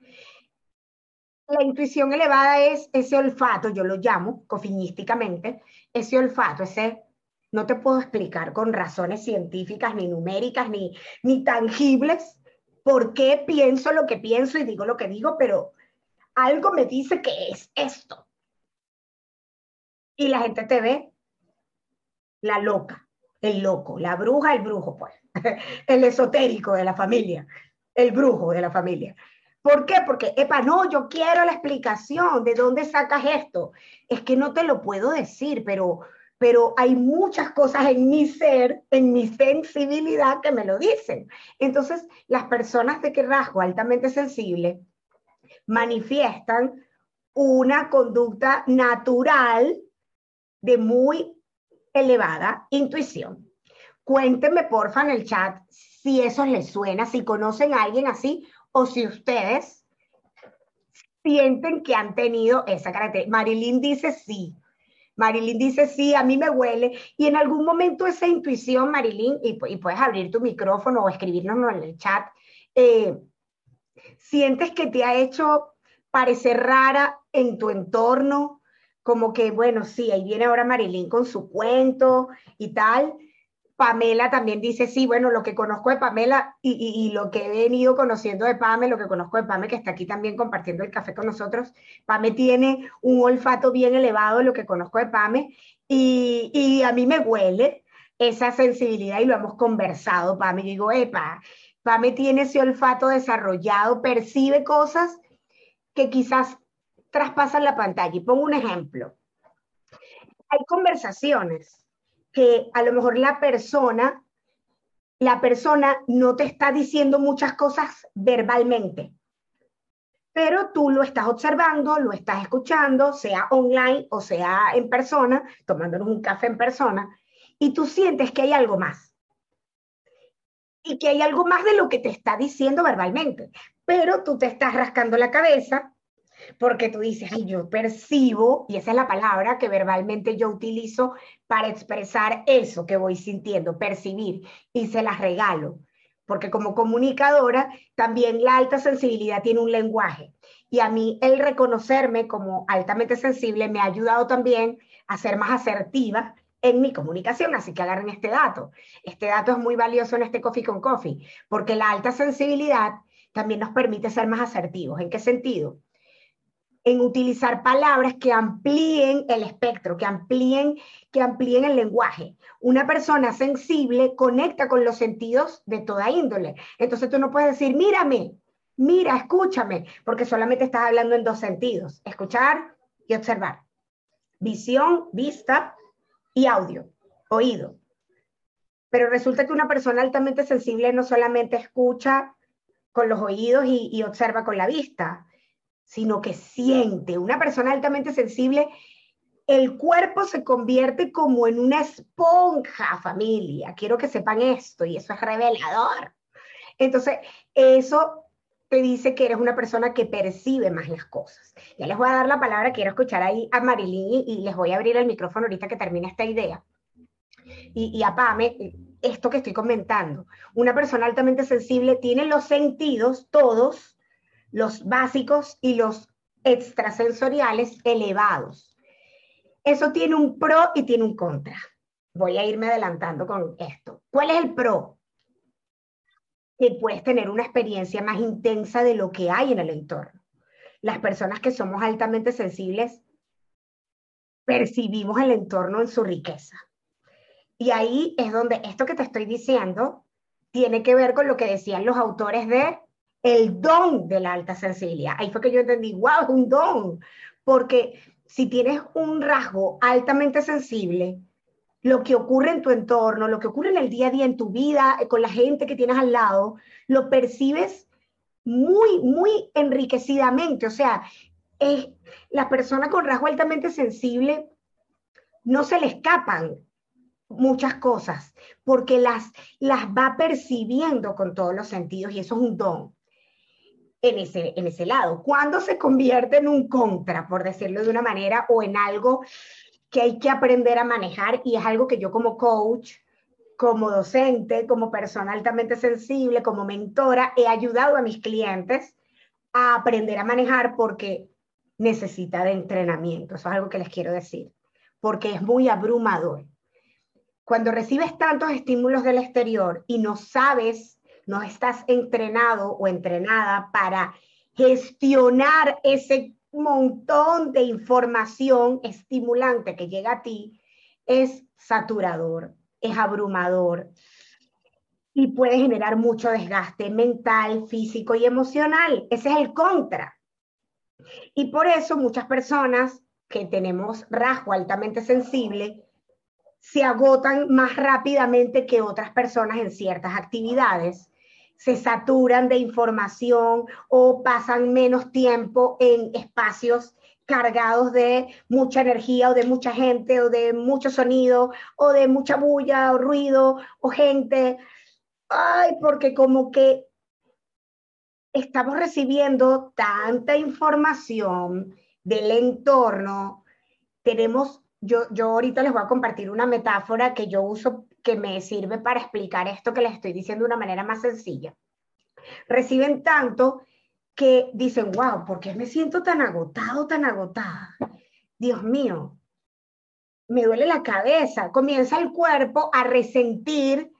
La intuición elevada es ese olfato, yo lo llamo cofinísticamente, ese olfato, ese no te puedo explicar con razones científicas, ni numéricas, ni, ni tangibles, por qué pienso lo que pienso y digo lo que digo, pero algo me dice que es esto. Y la gente te ve la loca, el loco, la bruja, el brujo, pues, el esotérico de la familia el brujo de la familia. ¿Por qué? Porque, epa, no, yo quiero la explicación de dónde sacas esto. Es que no te lo puedo decir, pero, pero hay muchas cosas en mi ser, en mi sensibilidad que me lo dicen. Entonces, las personas de que rasgo altamente sensible manifiestan una conducta natural de muy elevada intuición. Cuéntenme, porfa, en el chat si eso les suena, si conocen a alguien así o si ustedes sienten que han tenido esa característica. Marilyn dice sí. Marilyn dice sí, a mí me huele. Y en algún momento esa intuición, Marilyn, y, puedes abrir tu micrófono o escribirnos en el chat, eh, sientes que te ha hecho parecer rara en tu entorno, como que, bueno, sí, ahí viene ahora Marilyn con su cuento y tal. Pamela también dice, sí, bueno, lo que conozco de Pamela y, lo que he venido conociendo de Pame, lo que conozco de Pame, que está aquí también compartiendo el café con nosotros, Pame tiene un olfato bien elevado, lo que conozco de Pame, y, a mí me huele esa sensibilidad y lo hemos conversado, Pame. digo, epa, Pame tiene ese olfato desarrollado, percibe cosas que quizás traspasan la pantalla. Y pongo un ejemplo. Hay conversaciones que a lo mejor la persona, la persona no te está diciendo muchas cosas verbalmente, pero tú lo estás observando, lo estás escuchando, sea online o sea en persona, tomándonos un café en persona, y tú sientes que hay algo más. Y que hay algo más de lo que te está diciendo verbalmente, pero tú te estás rascando la cabeza porque tú dices, yo percibo, y esa es la palabra que verbalmente yo utilizo para expresar eso que voy sintiendo, percibir, y se las regalo. porque como comunicadora también la alta sensibilidad tiene un lenguaje. Y a mí el reconocerme como altamente sensible me ha ayudado también a ser más asertiva en mi comunicación, así que agarren este dato. Este dato es muy valioso en este Coffee con Coffee, porque la alta sensibilidad también nos permite ser más asertivos. ¿En qué sentido? En utilizar palabras que amplíen el espectro, que amplíen, que amplíen el lenguaje. Una persona sensible conecta con los sentidos de toda índole. Entonces tú no puedes decir, mírame, mira, escúchame, porque solamente estás hablando en dos sentidos, escuchar y observar. Visión, vista y audio, oído. Pero resulta que una persona altamente sensible no solamente escucha con los oídos y, observa con la vista, sino que siente. Una persona altamente sensible, el cuerpo se convierte como en una esponja, familia. Quiero que sepan esto y eso es revelador. Entonces, eso te dice que eres una persona que percibe más las cosas. Ya les voy a dar la palabra, quiero escuchar ahí a Marilyn y, les voy a abrir el micrófono ahorita que termine esta idea. Y, y a Pame, esto que estoy comentando. Una persona altamente sensible tiene los sentidos, todos, los básicos y los extrasensoriales elevados. Eso tiene un pro y tiene un contra. Voy a irme adelantando con esto. ¿Cuál es el pro? Que puedes tener una experiencia más intensa de lo que hay en el entorno. Las personas que somos altamente sensibles percibimos el entorno en su riqueza y ahí es donde esto que te estoy diciendo tiene que ver con lo que decían los autores de el don de la alta sensibilidad. Ahí fue que yo entendí, wow, es un don, porque si tienes un rasgo altamente sensible, lo que ocurre en tu entorno, lo que ocurre en el día a día, en tu vida, eh, con la gente que tienes al lado, lo percibes muy, muy enriquecidamente. O sea, es, la persona con rasgo altamente sensible no se le escapan muchas cosas, porque las, las va percibiendo con todos los sentidos y eso es un don en ese, en ese lado. Cuando se convierte en un contra, por decirlo de una manera, o en algo que hay que aprender a manejar y es algo que yo como coach, como docente, como persona altamente sensible, como mentora, he ayudado a mis clientes a aprender a manejar porque necesita de entrenamiento. Eso es algo que les quiero decir, porque es muy abrumador cuando recibes tantos estímulos del exterior y no sabes, no estás entrenado o entrenada para gestionar ese montón de información estimulante que llega a ti, es saturador, es abrumador y puede generar mucho desgaste mental, físico y emocional. Ese es el contra. Y por eso muchas personas que tenemos rasgo altamente sensible, se agotan más rápidamente que otras personas en ciertas actividades, se saturan de información o pasan menos tiempo en espacios cargados de mucha energía o de mucha gente o de mucho sonido o de mucha bulla o ruido o gente. Ay, porque como que estamos recibiendo tanta información del entorno, tenemos yo, ahorita les voy a compartir una metáfora que yo uso que me sirve para explicar esto que les estoy diciendo de una manera más sencilla. Reciben tanto que dicen, wow, ¿por qué me siento tan agotado, tan agotada? Dios mío, me duele la cabeza. Comienza el cuerpo a resentir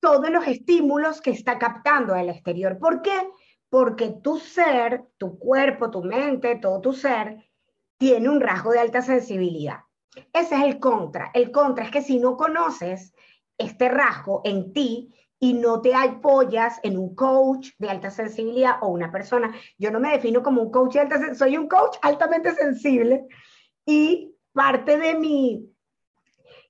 todos los estímulos que está captando del exterior. ¿Por qué? Porque tu ser, tu cuerpo, tu mente, todo tu ser, tiene un rasgo de alta sensibilidad. Ese es el contra. El contra es que si no conoces este rasgo en ti y no te apoyas en un coach de alta sensibilidad o una persona, yo no me defino como un coach de alta sensibilidad, soy un coach altamente sensible y parte de mi,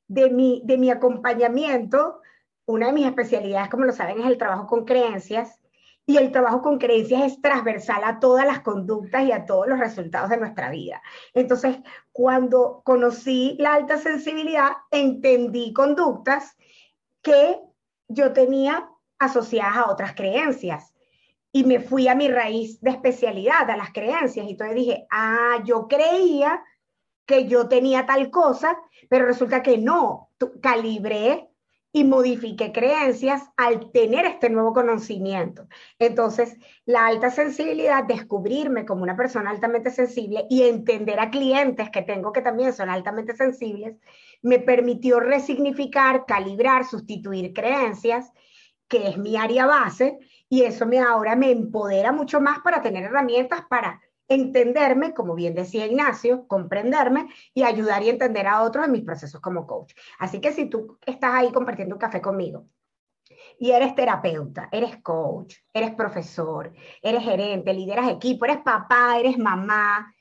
de mi, de mi acompañamiento, una de mis especialidades, como lo saben, es el trabajo con creencias y el trabajo con creencias es transversal a todas las conductas y a todos los resultados de nuestra vida. Entonces, cuando conocí la alta sensibilidad, entendí conductas que yo tenía asociadas a otras creencias. Y me fui a mi raíz de especialidad, a las creencias. Y entonces dije, ah, yo creía que yo tenía tal cosa, pero resulta que no. Calibré y modifiqué creencias al tener este nuevo conocimiento. Entonces, la alta sensibilidad, descubrirme como una persona altamente sensible y entender a clientes que tengo que también son altamente sensibles, me permitió resignificar, calibrar, sustituir creencias, que es mi área base, y eso me ahora me empodera mucho más para tener herramientas para entenderme, como bien decía Ignacio, comprenderme y ayudar y entender a otros en mis procesos como coach. Así que si tú estás ahí compartiendo un café conmigo y eres terapeuta, eres coach, eres profesor, eres gerente, lideras equipo, eres papá, eres mamá,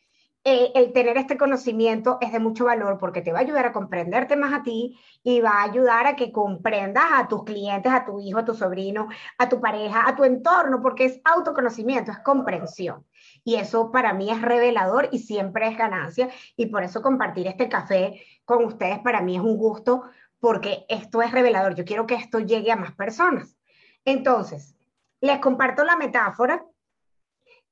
eh, el tener este conocimiento es de mucho valor porque te va a ayudar a comprenderte más a ti y va a ayudar a que comprendas a tus clientes, a tu hijo, a tu sobrino, a tu pareja, a tu entorno, porque es autoconocimiento, es comprensión. Y eso para mí es revelador y siempre es ganancia. Y por eso compartir este café con ustedes para mí es un gusto porque esto es revelador. Yo quiero que esto llegue a más personas. Entonces, les comparto la metáfora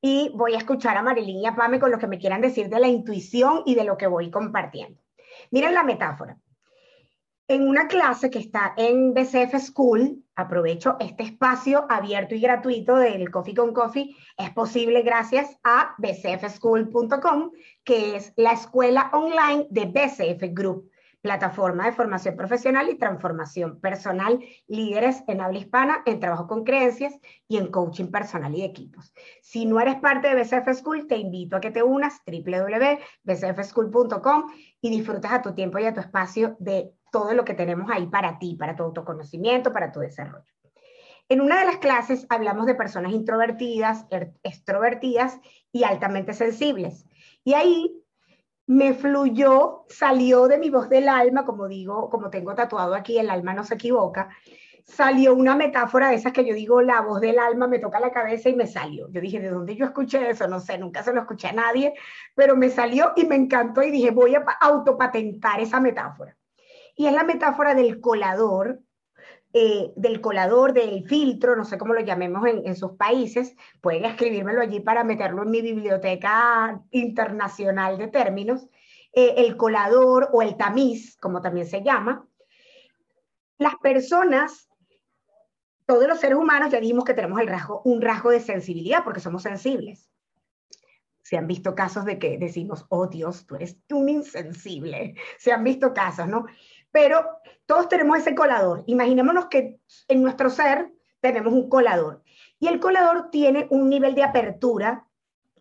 y voy a escuchar a Marilyn y a Pame con lo que me quieran decir de la intuición y de lo que voy compartiendo. Miren la metáfora. En una clase que está en BCF School, aprovecho este espacio abierto y gratuito del Coffee con Coffee, es posible gracias a bcfschool.com, que es la escuela online de BCF Group plataforma de formación profesional y transformación personal, líderes en habla hispana, en trabajo con creencias y en coaching personal y equipos. Si no eres parte de BCF School, te invito a que te unas www.bcfschool.com y disfrutes a tu tiempo y a tu espacio de todo lo que tenemos ahí para ti, para tu autoconocimiento, para tu desarrollo. En una de las clases hablamos de personas introvertidas, er, extrovertidas y altamente sensibles. Y ahí me fluyó, salió de mi voz del alma, como digo, como tengo tatuado aquí, el alma no se equivoca, salió una metáfora de esas que yo digo, la voz del alma me toca la cabeza y me salió. Yo dije, ¿de dónde yo escuché eso? No sé, nunca se lo escuché a nadie, pero me salió y me encantó y dije, voy a autopatentar esa metáfora. Y es la metáfora del colador eh, del colador, del filtro, no sé cómo lo llamemos en, sus países, pueden escribírmelo allí para meterlo en mi biblioteca internacional de términos, eh, el colador o el tamiz, como también se llama. Las personas, todos los seres humanos ya dijimos que tenemos el rasgo, un rasgo de sensibilidad porque somos sensibles. Se han visto casos de que decimos, oh Dios, tú eres un insensible. Se han visto casos, ¿no? Pero todos tenemos ese colador. Imaginémonos que en nuestro ser tenemos un colador. Y el colador tiene un nivel de apertura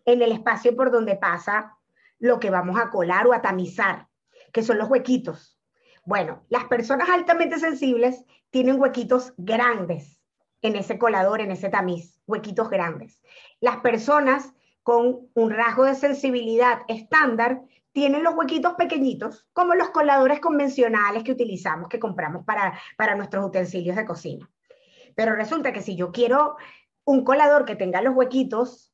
en el espacio por donde pasa lo que vamos a colar o a tamizar, que son los huequitos. Bueno, las personas altamente sensibles tienen huequitos grandes en ese colador, en ese tamiz, huequitos grandes. Las personas con un rasgo de sensibilidad estándar tienen los huequitos pequeñitos, como los coladores convencionales que utilizamos, que compramos para, para nuestros utensilios de cocina. Pero resulta que si yo quiero un colador que tenga los huequitos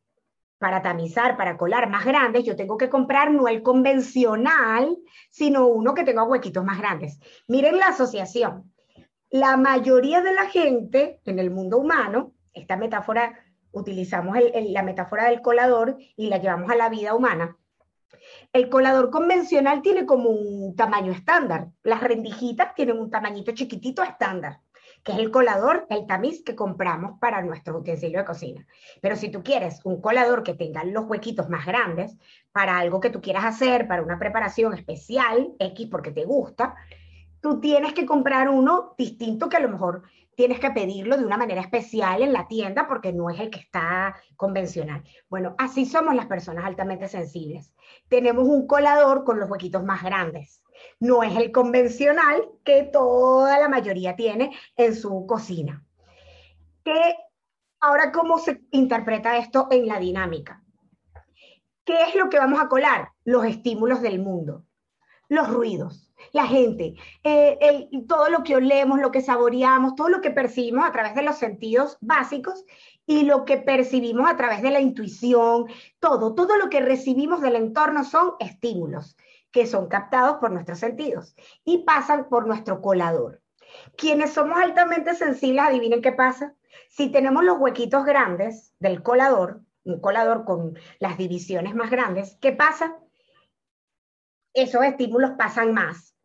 para tamizar, para colar más grandes, yo tengo que comprar no el convencional, sino uno que tenga huequitos más grandes. Miren la asociación. La mayoría de la gente en el mundo humano, esta metáfora, utilizamos la metáfora del colador y la llevamos a la vida humana, el colador convencional tiene como un tamaño estándar. Las rendijitas tienen un tamañito chiquitito estándar, que es el colador, el tamiz que compramos para nuestro utensilio de cocina. Pero si tú quieres un colador que tenga los huequitos más grandes para algo que tú quieras hacer, para una preparación especial, X porque te gusta, tú tienes que comprar uno distinto que a lo mejor tienes que pedirlo de una manera especial en la tienda porque no es el que está convencional. Bueno, así somos las personas altamente sensibles. Tenemos un colador con los huequitos más grandes. No es el convencional que toda la mayoría tiene en su cocina. ¿Qué, ahora, ¿cómo se interpreta esto en la dinámica? ¿Qué es lo que vamos a colar? Los estímulos del mundo, los ruidos la gente, eh, todo lo que olemos, lo que saboreamos, todo lo que percibimos a través de los sentidos básicos y lo que percibimos a través de la intuición, todo, todo lo que recibimos del entorno son estímulos que son captados por nuestros sentidos y pasan por nuestro colador. Quienes somos altamente sensibles, adivinen qué pasa. Si tenemos los huequitos grandes del colador, un colador con las divisiones más grandes, ¿qué pasa? Esos estímulos pasan más.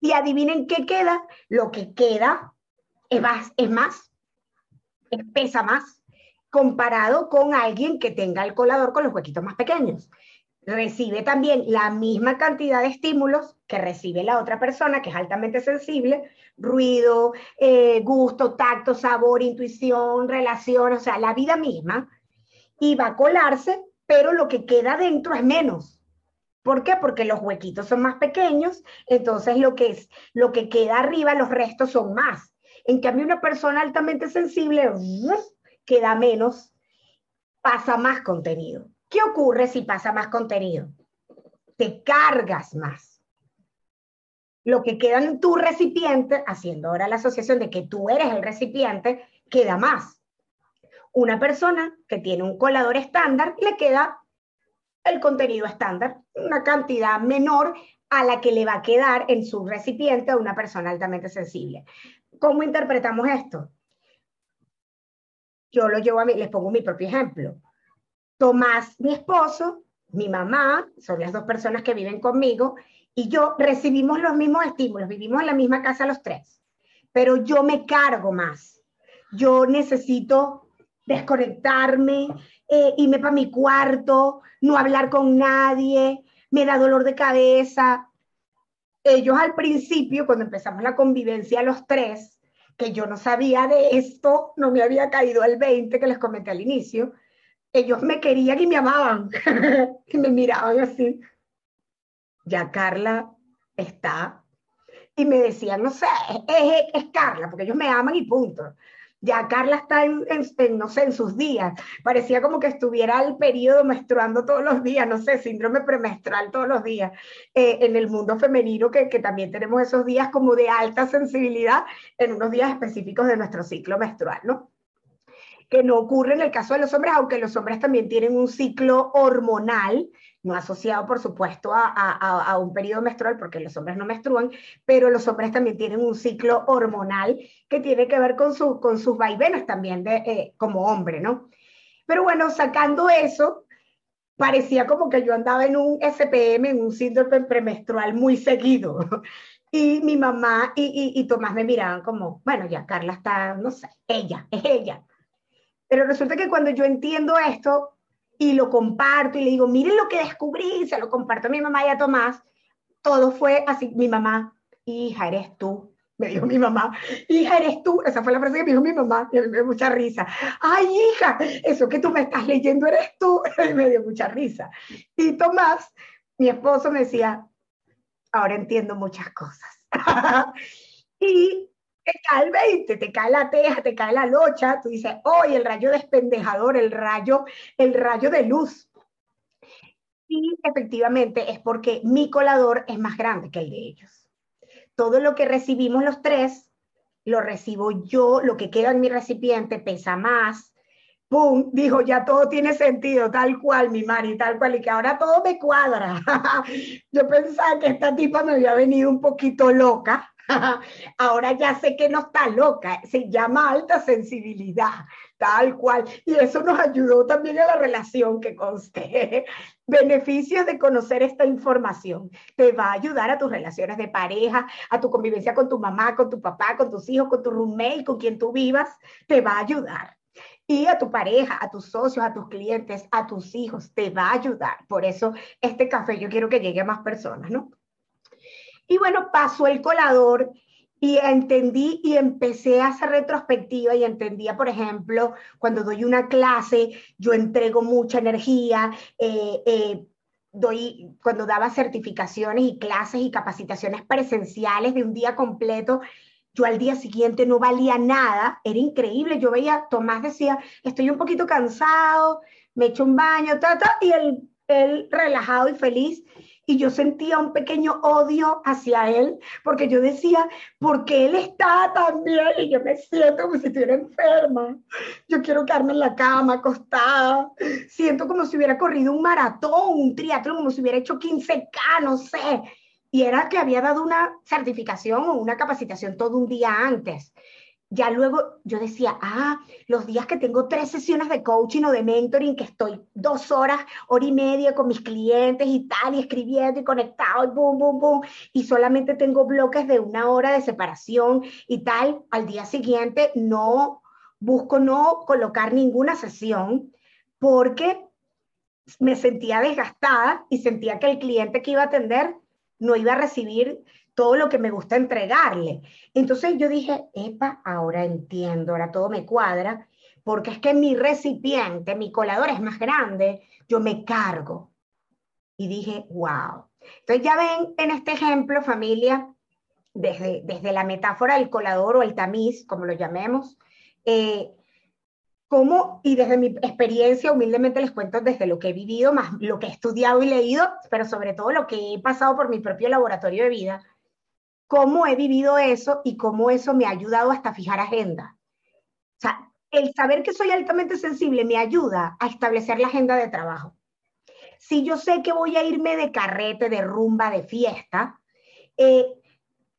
Y adivinen qué queda. Lo que queda es más, es más, pesa más comparado con alguien que tenga el colador con los huequitos más pequeños. Recibe también la misma cantidad de estímulos que recibe la otra persona, que es altamente sensible, ruido, eh, gusto, tacto, sabor, intuición, relación, o sea, la vida misma, y va a colarse, pero lo que queda dentro es menos. ¿Por qué? Porque los huequitos son más pequeños, entonces lo que, es, lo que queda arriba, los restos son más. En cambio, una persona altamente sensible queda menos, pasa más contenido. ¿Qué ocurre si pasa más contenido? Te cargas más. Lo que queda en tu recipiente, haciendo ahora la asociación de que tú eres el recipiente, queda más. Una persona que tiene un colador estándar le queda el contenido estándar, una cantidad menor a la que le va a quedar en su recipiente a una persona altamente sensible. ¿Cómo interpretamos esto? Yo lo llevo a mí, les pongo mi propio ejemplo. Tomás, mi esposo, mi mamá, son las dos personas que viven conmigo, y yo recibimos los mismos estímulos, vivimos en la misma casa los tres, pero yo me cargo más. Yo necesito desconectarme, eh, irme para mi cuarto, no hablar con nadie, me da dolor de cabeza. Ellos al principio, cuando empezamos la convivencia los tres, que yo no sabía de esto, no me había caído el 20 que les comenté al inicio, ellos me querían y me amaban, y me miraban así. Ya Carla está, y me decían, no sé, es, es Carla, porque ellos me aman y punto ya Carla está en, no sé, en sus días. Parecía como que estuviera el periodo menstruando todos los días, no sé, síndrome premenstrual todos los días. Eh, en el mundo femenino, que, que también tenemos esos días como de alta sensibilidad en unos días específicos de nuestro ciclo menstrual, ¿no? que no ocurre en el caso de los hombres, aunque los hombres también tienen un ciclo hormonal, no asociado, por supuesto, a, un periodo menstrual, porque los hombres no menstruan, pero los hombres también tienen un ciclo hormonal que tiene que ver con, su, con sus vaivenes también de, eh, como hombre, ¿no? Pero bueno, sacando eso, parecía como que yo andaba en un SPM, en un síndrome premenstrual muy seguido. Y mi mamá y, y Tomás me miraban como, bueno, ya Carla está, no sé, ella, es ella. Pero resulta que cuando yo entiendo esto y lo comparto y le digo, miren lo que descubrí, se lo comparto a mi mamá y a Tomás, todo fue así, mi mamá, hija, eres tú, me dijo mi mamá, hija, eres tú, esa fue la frase que me dijo mi mamá, y me dio mucha risa, ay, hija, eso que tú me estás leyendo eres tú, y me dio mucha risa. Y Tomás, mi esposo, me decía, ahora entiendo muchas cosas. y te cae el 20, te cae la teja, te cae la locha, tú dices, hoy el rayo despendejador, el rayo, el rayo de luz. Y efectivamente es porque mi colador es más grande que el de ellos. Todo lo que recibimos los tres, lo recibo yo, lo que queda en mi recipiente pesa más. ¡Pum! Dijo, ya todo tiene sentido, tal cual, mi Mari, tal cual, y que ahora todo me cuadra. yo pensaba que esta tipa me había venido un poquito loca, Ahora ya sé que no está loca, se llama alta sensibilidad, tal cual. Y eso nos ayudó también a la relación que conste. Beneficios de conocer esta información. Te va a ayudar a tus relaciones de pareja, a tu convivencia con tu mamá, con tu papá, con tus hijos, con tu roommate, con quien tú vivas. Te va a ayudar y a tu pareja, a tus socios, a tus clientes, a tus hijos, te va a ayudar. Por eso este café yo quiero que llegue a más personas, ¿no? Y bueno, pasó el colador y entendí y empecé a hacer retrospectiva y entendía, por ejemplo, cuando doy una clase, yo entrego mucha energía, eh, eh, doy, cuando daba certificaciones y clases y capacitaciones presenciales de un día completo, yo al día siguiente no valía nada, era increíble, yo veía, Tomás decía, estoy un poquito cansado, me echo un baño, ta, y él, él relajado y feliz y yo sentía un pequeño odio hacia él, porque yo decía, porque él está tan bien y yo me siento como si estuviera enferma. Yo quiero quedarme en la cama, acostada. Siento como si hubiera corrido un maratón, un triatlón, como si hubiera hecho 15K, no sé. Y era que había dado una certificación o una capacitación todo un día antes. Ya luego yo decía, ah, los días que tengo tres sesiones de coaching o de mentoring, que estoy dos horas, hora y media con mis clientes y tal, y escribiendo y conectado y boom, boom, boom, y solamente tengo bloques de una hora de separación y tal, al día siguiente no busco no colocar ninguna sesión porque me sentía desgastada y sentía que el cliente que iba a atender no iba a recibir todo lo que me gusta entregarle. Entonces yo dije, epa, ahora entiendo, ahora todo me cuadra, porque es que mi recipiente, mi colador es más grande, yo me cargo. Y dije, wow. Entonces ya ven en este ejemplo, familia, desde, desde la metáfora del colador o el tamiz, como lo llamemos, eh, cómo, y desde mi experiencia, humildemente les cuento desde lo que he vivido, más lo que he estudiado y leído, pero sobre todo lo que he pasado por mi propio laboratorio de vida, cómo he vivido eso y cómo eso me ha ayudado hasta fijar agenda. O sea, el saber que soy altamente sensible me ayuda a establecer la agenda de trabajo. Si yo sé que voy a irme de carrete, de rumba, de fiesta, eh,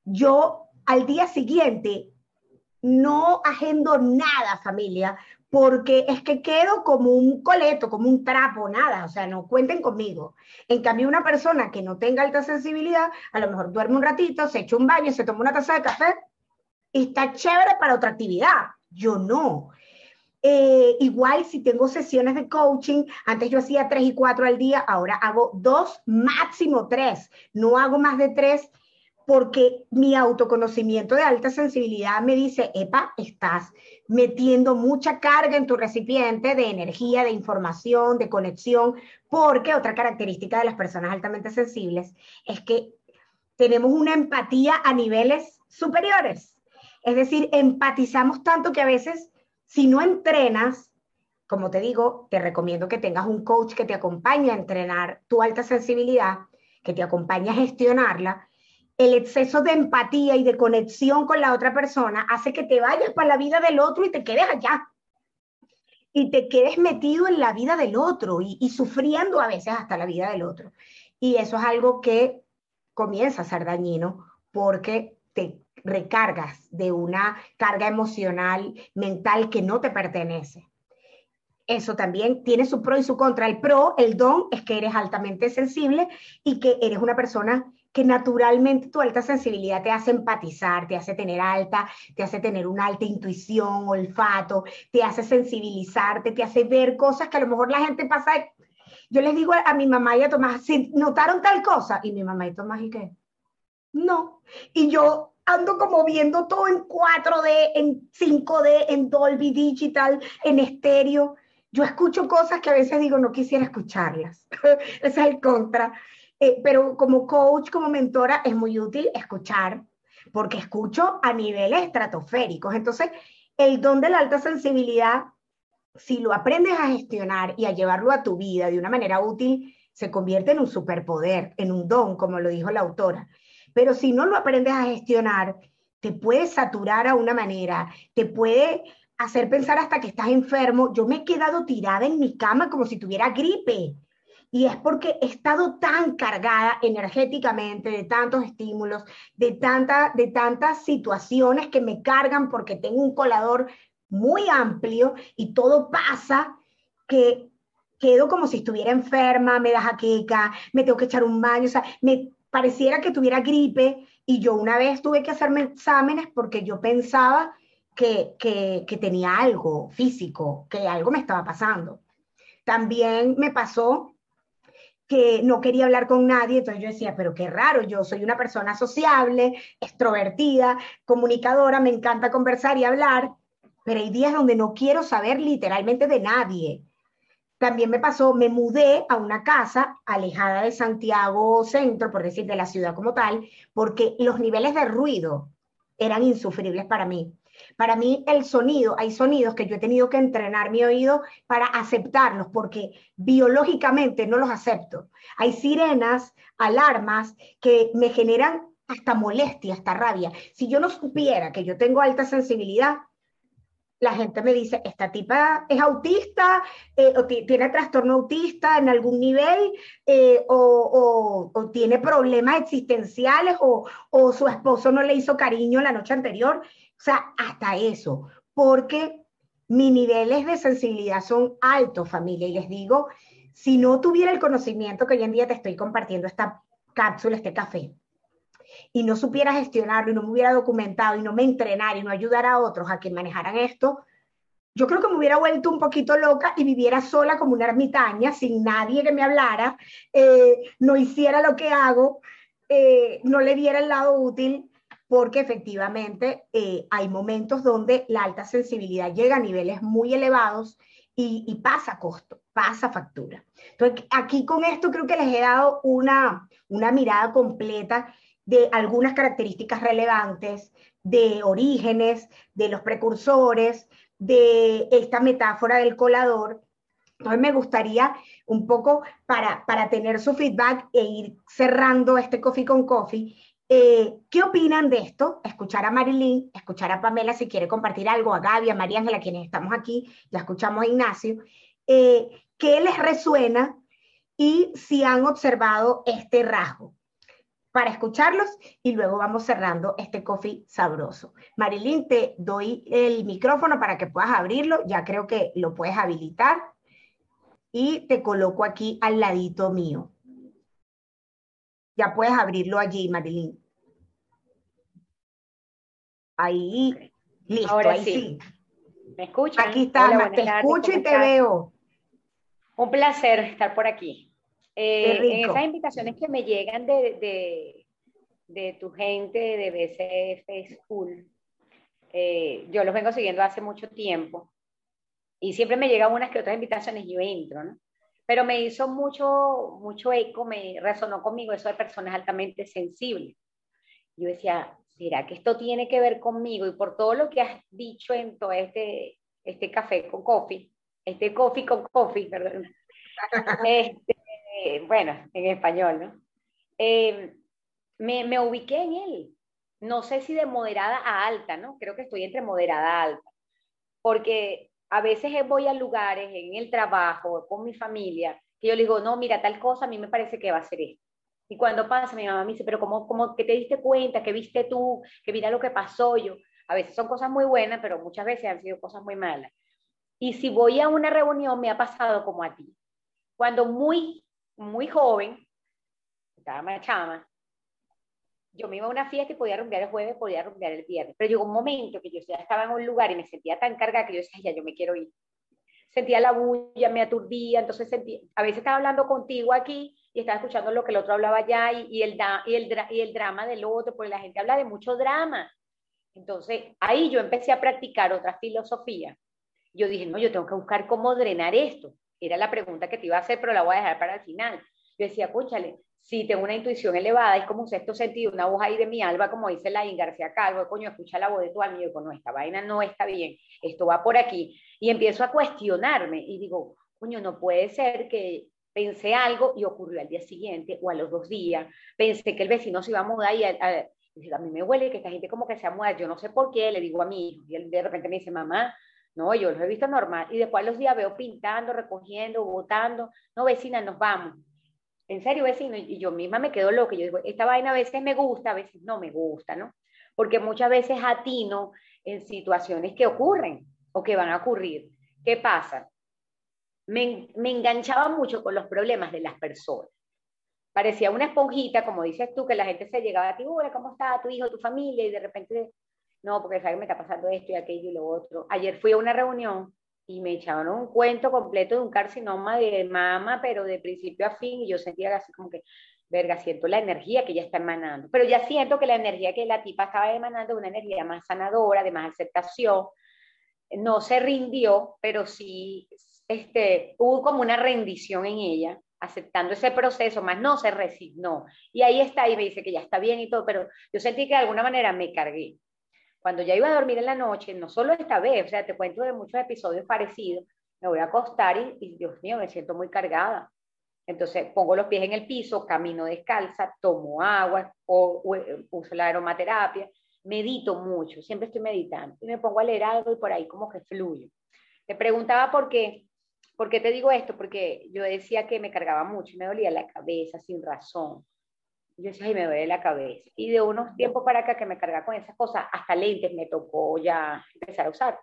yo al día siguiente no agendo nada, familia, porque es que quedo como un coleto, como un trapo, nada, o sea, no cuenten conmigo. En cambio, una persona que no tenga alta sensibilidad, a lo mejor duerme un ratito, se echa un baño, se toma una taza de café y está chévere para otra actividad. Yo no. Eh, igual si tengo sesiones de coaching, antes yo hacía tres y cuatro al día, ahora hago dos, máximo tres. No hago más de tres porque mi autoconocimiento de alta sensibilidad me dice, epa, estás metiendo mucha carga en tu recipiente de energía, de información, de conexión, porque otra característica de las personas altamente sensibles es que tenemos una empatía a niveles superiores. Es decir, empatizamos tanto que a veces, si no entrenas, como te digo, te recomiendo que tengas un coach que te acompañe a entrenar tu alta sensibilidad, que te acompañe a gestionarla, el exceso de empatía y de conexión con la otra persona hace que te vayas para la vida del otro y te quedes allá. Y te quedes metido en la vida del otro y, sufriendo a veces hasta la vida del otro. Y eso es algo que comienza a ser dañino porque te recargas de una carga emocional, mental que no te pertenece. Eso también tiene su pro y su contra. El pro, el don, es que eres altamente sensible y que eres una persona que naturalmente tu alta sensibilidad te hace empatizar, te hace tener alta, te hace tener una alta intuición, olfato, te hace sensibilizarte, te hace ver cosas que a lo mejor la gente pasa. Yo les digo a mi mamá y a Tomás, si notaron tal cosa, y mi mamá y Tomás, ¿y qué? No. Y yo ando como viendo todo en 4D, en 5D, en Dolby Digital, en estéreo. Yo escucho cosas que a veces digo, no quisiera escucharlas. Ese es el contra. Eh, pero como coach, como mentora, es muy útil escuchar, porque escucho a niveles estratosféricos. Entonces, el don de la alta sensibilidad, si lo aprendes a gestionar y a llevarlo a tu vida de una manera útil, se convierte en un superpoder, en un don, como lo dijo la autora. Pero si no lo aprendes a gestionar, te puede saturar a una manera, te puede hacer pensar hasta que estás enfermo. Yo me he quedado tirada en mi cama como si tuviera gripe y es porque he estado tan cargada energéticamente de tantos estímulos, de, tanta, de tantas situaciones que me cargan porque tengo un colador muy amplio y todo pasa que quedo como si estuviera enferma, me da jaqueca, me tengo que echar un baño, o sea, me pareciera que tuviera gripe y yo una vez tuve que hacerme exámenes porque yo pensaba que, que, que tenía algo físico, que algo me estaba pasando. También me pasó que no quería hablar con nadie, entonces yo decía, pero qué raro, yo soy una persona sociable, extrovertida, comunicadora, me encanta conversar y hablar, pero hay días donde no quiero saber literalmente de nadie. También me pasó, me mudé a una casa alejada de Santiago Centro, por decir, de la ciudad como tal, porque los niveles de ruido eran insufribles para mí. Para mí el sonido, hay sonidos que yo he tenido que entrenar mi oído para aceptarlos, porque biológicamente no los acepto. Hay sirenas, alarmas que me generan hasta molestia, hasta rabia. Si yo no supiera que yo tengo alta sensibilidad, la gente me dice, esta tipa es autista eh, o tiene trastorno autista en algún nivel eh, o, tiene problemas existenciales o su esposo no le hizo cariño la noche anterior. O sea, hasta eso, porque mis niveles de sensibilidad son altos, familia, y les digo, si no tuviera el conocimiento que hoy en día te estoy compartiendo esta cápsula, este café, y no supiera gestionarlo y no me hubiera documentado y no me entrenara y no ayudara a otros a que manejaran esto, yo creo que me hubiera vuelto un poquito loca y viviera sola como una ermitaña, sin nadie que me hablara, eh, no hiciera lo que hago, eh, no le diera el lado útil, porque efectivamente eh, hay momentos donde la alta sensibilidad llega a niveles muy elevados y, y, pasa costo, pasa factura. Entonces, aquí con esto creo que les he dado una, una mirada completa de algunas características relevantes, de orígenes, de los precursores, de esta metáfora del colador. Entonces me gustaría un poco para, para tener su feedback e ir cerrando este Coffee con Coffee. Eh, ¿Qué opinan de esto? Escuchar a Marilyn, escuchar a Pamela si quiere compartir algo, a Gaby, a María Ángela, quienes estamos aquí, ya escuchamos a Ignacio. Eh, ¿Qué les resuena y si han observado este rasgo? para escucharlos y luego vamos cerrando este coffee sabroso. Marilyn, te doy el micrófono para que puedas abrirlo, ya creo que lo puedes habilitar y te coloco aquí al ladito mío. Ya puedes abrirlo allí, Marilyn. Ahí, listo, Ahora ahí sí. ¿Me escuchan? Aquí está, te escucho y te veo. Un placer estar por aquí. Eh, en esas invitaciones que me llegan de, de, de tu gente de BCF School, eh, yo los vengo siguiendo hace mucho tiempo y siempre me llegan unas que otras invitaciones y yo entro, ¿no? Pero me hizo mucho, mucho eco, me resonó conmigo eso de personas altamente sensibles. Yo decía, ¿será que esto tiene que ver conmigo? Y por todo lo que has dicho en todo este, este café con coffee, este coffee con coffee, perdón, este, bueno, en español, ¿no? Eh, me, me, ubiqué en él. No sé si de moderada a alta, ¿no? Creo que estoy entre moderada a alta. Porque a veces voy a lugares en el trabajo, con mi familia, que yo le digo, no, mira, tal cosa a mí me parece que va a ser esto. Y cuando pasa, mi mamá me dice, pero ¿cómo, cómo que te diste cuenta? ¿Que viste tú? ¿Que mira lo que pasó yo? A veces son cosas muy buenas, pero muchas veces han sido cosas muy malas. Y si voy a una reunión, me ha pasado como a ti. Cuando muy muy joven, estaba más chama, yo me iba a una fiesta y podía rumbear el jueves, podía rumbear el viernes, pero llegó un momento que yo ya estaba en un lugar y me sentía tan cargada que yo decía, ya, yo me quiero ir. Sentía la bulla, me aturdía, entonces sentía, a veces estaba hablando contigo aquí y estaba escuchando lo que el otro hablaba allá y, y el, y, el, y el drama del otro, porque la gente habla de mucho drama. Entonces, ahí yo empecé a practicar otra filosofía. Yo dije, no, yo tengo que buscar cómo drenar esto. Era la pregunta que te iba a hacer, pero la voy a dejar para el final. Yo decía, cónchale, si tengo una intuición elevada, es como un sexto sentido, una voz ahí de mi alba, como dice la García Calvo, coño, escucha la voz de tu alma, y yo digo, no, esta vaina no está bien, esto va por aquí. Y empiezo a cuestionarme y digo, coño, no puede ser que pensé algo y ocurrió al día siguiente o a los dos días, pensé que el vecino se iba a mudar y a, a, mí me huele que esta gente como que se ha mudado, yo no sé por qué, le digo a mi hijo, y él de repente me dice, mamá, no, yo lo he visto normal. Y después los días veo pintando, recogiendo, botando. No, vecina, nos vamos. En serio, vecino. Y yo misma me quedo loca. Yo digo, esta vaina a veces me gusta, a veces no me gusta, ¿no? Porque muchas veces atino en situaciones que ocurren o que van a ocurrir. ¿Qué pasa? Me, enganchaba mucho con los problemas de las personas. Parecía una esponjita, como dices tú, que la gente se llegaba a ti, hola, ¿cómo está tu hijo, tu familia? Y de repente no, porque sabes me está pasando esto y aquello y lo otro. Ayer fui a una reunión y me echaron un cuento completo de un carcinoma de mama, pero de principio a fin, y yo sentía así como que, verga, siento la energía que ella está emanando, pero ya siento que la energía que la tipa estaba emanando una energía más sanadora, de más aceptación, no se rindió, pero sí este, hubo como una rendición en ella, aceptando ese proceso, más no se resignó. Y ahí está, y me dice que ya está bien y todo, pero yo sentí que de alguna manera me cargué cuando ya iba a dormir en la noche, no solo esta vez, o sea, te cuento de muchos episodios parecidos, me voy a acostar y, Dios mío, me siento muy cargada. Entonces pongo los pies en el piso, camino descalza, tomo agua o, uso la aromaterapia medito mucho, siempre estoy meditando y me pongo a leer algo y por ahí como que fluyo. Te preguntaba por qué, ¿por qué te digo esto? Porque yo decía que me cargaba mucho y me dolía la cabeza sin razón. Yo decía, ay, me duele la cabeza. Y de unos tiempos para acá que me cargaba con esas cosas, hasta lentes me tocó ya empezar a usar.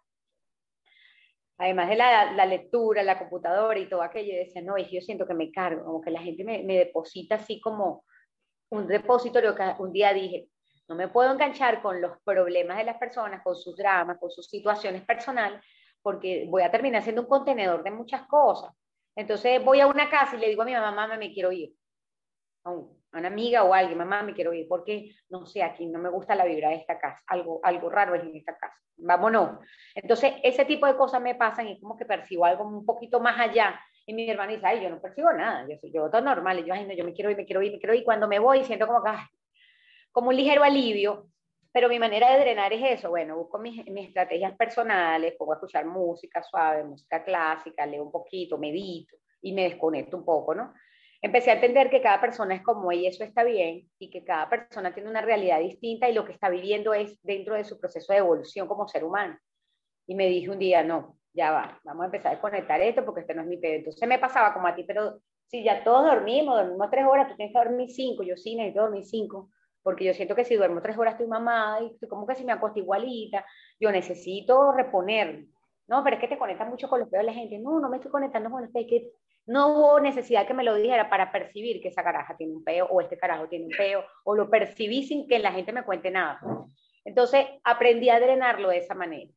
Además de la, la lectura, la computadora y todo aquello, yo decía, no, es yo siento que me cargo, como que la gente me, me deposita así como un repositorio que un día dije, no me puedo enganchar con los problemas de las personas, con sus dramas, con sus situaciones personales, porque voy a terminar siendo un contenedor de muchas cosas. Entonces voy a una casa y le digo a mi mamá, mamá, me quiero ir. A una amiga o a alguien, mamá, me quiero ir, porque no sé, aquí no me gusta la vibra de esta casa, algo, algo raro es en esta casa, vámonos. Entonces, ese tipo de cosas me pasan y como que percibo algo un poquito más allá. Y mi hermana dice, ay, yo no percibo nada, yo soy yo todo normal, y yo, ay, no, yo me quiero ir, me quiero ir, me quiero ir, cuando me voy siento como que, como un ligero alivio, pero mi manera de drenar es eso, bueno, busco mis, mis, estrategias personales, pongo a escuchar música suave, música clásica, leo un poquito, medito y me desconecto un poco, ¿no? Empecé a entender que cada persona es como ella, eso está bien, y que cada persona tiene una realidad distinta y lo que está viviendo es dentro de su proceso de evolución como ser humano. Y me dije un día, no, ya va, vamos a empezar a desconectar esto porque este no es mi pedo. Entonces me pasaba como a ti, pero si ya todos dormimos, dormimos tres horas, tú tienes que dormir cinco, yo sí necesito dormir cinco porque yo siento que si duermo tres horas estoy mamada y como que si me acuesto igualita, yo necesito reponer. No, pero es que te conectas mucho con los peos de la gente. No, no me estoy conectando con los peos, que no hubo necesidad que me lo dijera para percibir que esa caraja tiene un peo o este carajo tiene un peo, o lo percibí sin que la gente me cuente nada. Entonces aprendí a drenarlo de esa manera.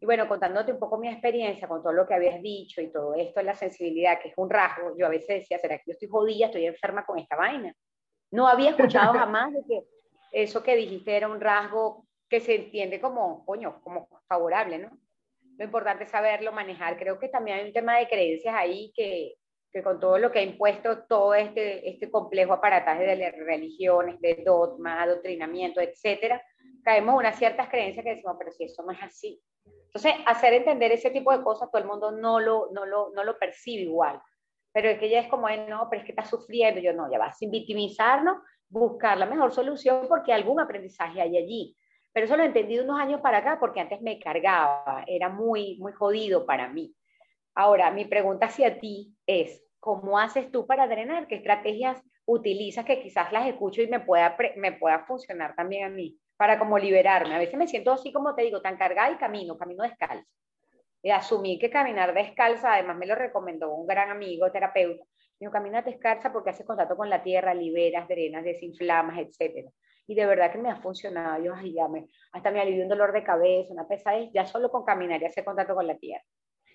Y bueno, contándote un poco mi experiencia con todo lo que habías dicho y todo esto la sensibilidad, que es un rasgo, yo a veces decía, ¿será que yo estoy jodida, estoy enferma con esta vaina? No había escuchado jamás de que eso que dijiste era un rasgo que se entiende como, coño, como favorable, ¿no? Lo importante es saberlo manejar. Creo que también hay un tema de creencias ahí que, que con todo lo que ha impuesto todo este, este complejo aparataje de religiones, de dogma, adoctrinamiento, etcétera, caemos en unas ciertas creencias que decimos, pero si eso no es así. Entonces, hacer entender ese tipo de cosas, todo el mundo no lo, no lo, no lo percibe igual pero es que ella es como, no, pero es que está sufriendo, yo no, ya va, sin victimizarnos, buscar la mejor solución porque algún aprendizaje hay allí. Pero eso lo he entendido unos años para acá porque antes me cargaba, era muy, muy jodido para mí. Ahora, mi pregunta hacia ti es, ¿cómo haces tú para drenar? ¿Qué estrategias utilizas que quizás las escucho y me pueda, me pueda funcionar también a mí para como liberarme? A veces me siento así como te digo, tan cargada y camino, camino descalzo asumí que caminar descalza, además me lo recomendó un gran amigo, terapeuta, me dijo, camina descalza porque haces contacto con la tierra, liberas, drenas, desinflamas, etc. Y de verdad que me ha funcionado, yo ay, ya me, hasta me alivió un dolor de cabeza, una pesadez, ya solo con caminar y hacer contacto con la tierra.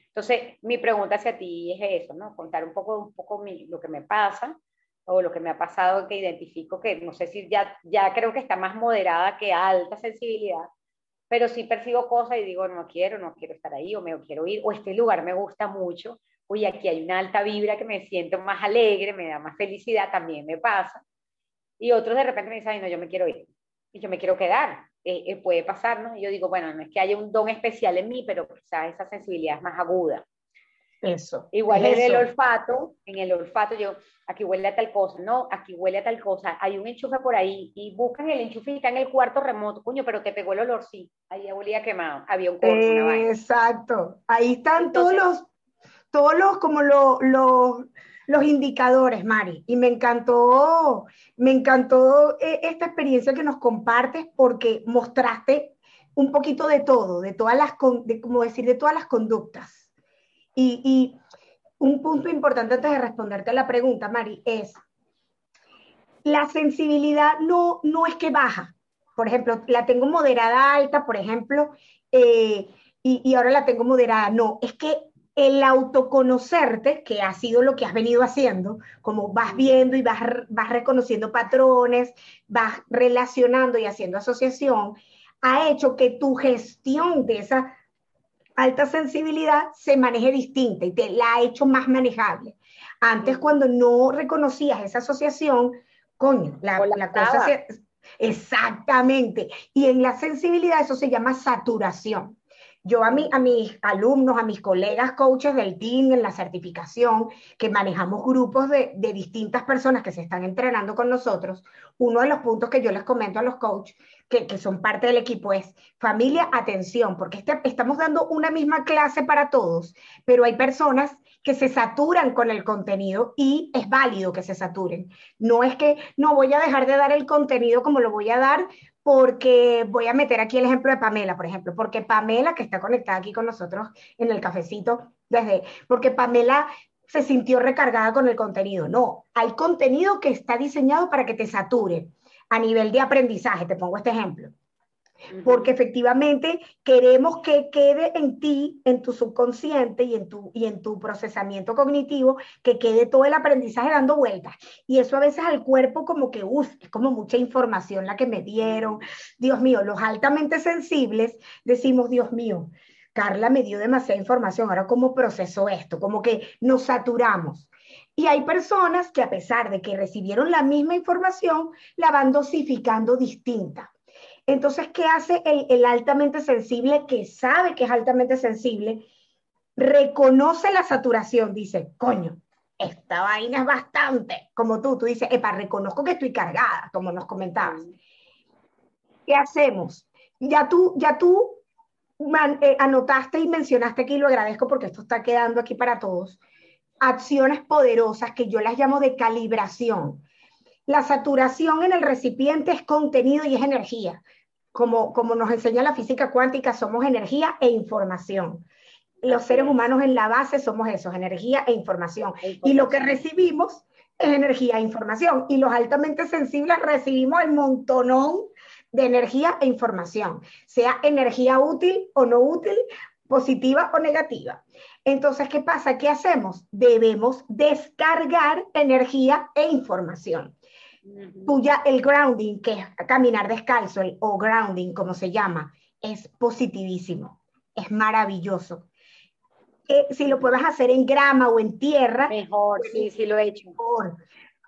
Entonces, mi pregunta hacia ti es eso, ¿no? Contar un poco, un poco lo que me pasa o lo que me ha pasado, que identifico que, no sé si ya, ya creo que está más moderada que alta sensibilidad, pero sí percibo cosas y digo, no quiero, no quiero estar ahí, o me quiero ir, o este lugar me gusta mucho, uy, aquí hay una alta vibra que me siento más alegre, me da más felicidad, también me pasa. Y otros de repente me dicen, ay, no, yo me quiero ir, y yo me quiero quedar. Eh, eh, puede pasar, ¿no? Y yo digo, bueno, no es que haya un don especial en mí, pero quizás esa sensibilidad es más aguda. Eso. Igual en el olfato, en el olfato yo, aquí huele a tal cosa, no, aquí huele a tal cosa, hay un enchufe por ahí y buscan el enchufe y está en el cuarto remoto, coño, pero te pegó el olor, sí, ahí olía quemado, había un corto, Exacto, ahí están todos los, todos los, como los, los, los indicadores, Mari, y me encantó, me encantó eh, esta experiencia que nos compartes porque mostraste un poquito de todo, de todas las, de, como decir, de todas las conductas. Y, un punto importante antes de responderte a la pregunta, Mari, es la sensibilidad no, no es que baja. Por ejemplo, la tengo moderada alta, por ejemplo, eh, y, y, ahora la tengo moderada. No, es que el autoconocerte, que ha sido lo que has venido haciendo, como vas viendo y vas, vas reconociendo patrones, vas relacionando y haciendo asociación, ha hecho que tu gestión de esa alta sensibilidad se maneje distinta y te la ha hecho más manejable. Antes, cuando no reconocías esa asociación, coño, la, la cosa se, Exactamente. Y en la sensibilidad eso se llama saturación. Yo a, a mis alumnos, a mis colegas coaches del team en la certificación, que manejamos grupos de, distintas personas que se están entrenando con nosotros, uno de los puntos que yo les comento a los coaches que, que son parte del equipo es familia, atención, porque este, estamos dando una misma clase para todos, pero hay personas que se saturan con el contenido y es válido que se saturen. No es que no voy a dejar de dar el contenido como lo voy a dar porque voy a meter aquí el ejemplo de Pamela, por ejemplo, porque Pamela, que está conectada aquí con nosotros en el cafecito, desde, porque Pamela se sintió recargada con el contenido. No, hay contenido que está diseñado para que te sature a nivel de aprendizaje. Te pongo este ejemplo porque efectivamente queremos que quede en ti, en tu subconsciente y en tu, y en tu procesamiento cognitivo, que quede todo el aprendizaje dando vueltas. Y eso a veces al cuerpo como que, uff, es como mucha información la que me dieron. Dios mío, los altamente sensibles decimos, Dios mío, Carla me dio demasiada información, ahora cómo proceso esto, como que nos saturamos. Y hay personas que a pesar de que recibieron la misma información, la van dosificando distinta. Entonces, ¿qué hace el, altamente sensible que sabe que es altamente sensible? Reconoce la saturación, dice, coño, esta vaina es bastante, como tú, tú dices, epa, reconozco que estoy cargada, como nos comentabas. ¿Qué hacemos? Ya tú, ya tú eh, anotaste y mencionaste aquí, y lo agradezco porque esto está quedando aquí para todos, acciones poderosas que yo las llamo de calibración. La saturación en el recipiente es contenido y es energía como, como nos enseña la física cuántica, somos energía e información. Los seres humanos en la base somos eso, energía e información. Y lo que recibimos es energía e información. Y los altamente sensibles recibimos el montonón de energía e información, sea energía útil o no útil, positiva o negativa. Entonces, ¿qué pasa? ¿Qué hacemos? Debemos descargar energía e información tuya, el grounding, que es caminar descalzo, el, o grounding, como se llama, es positivísimo, es maravilloso. Eh, si lo puedes hacer en grama o en tierra. Mejor, sí, sí lo he hecho. Mejor.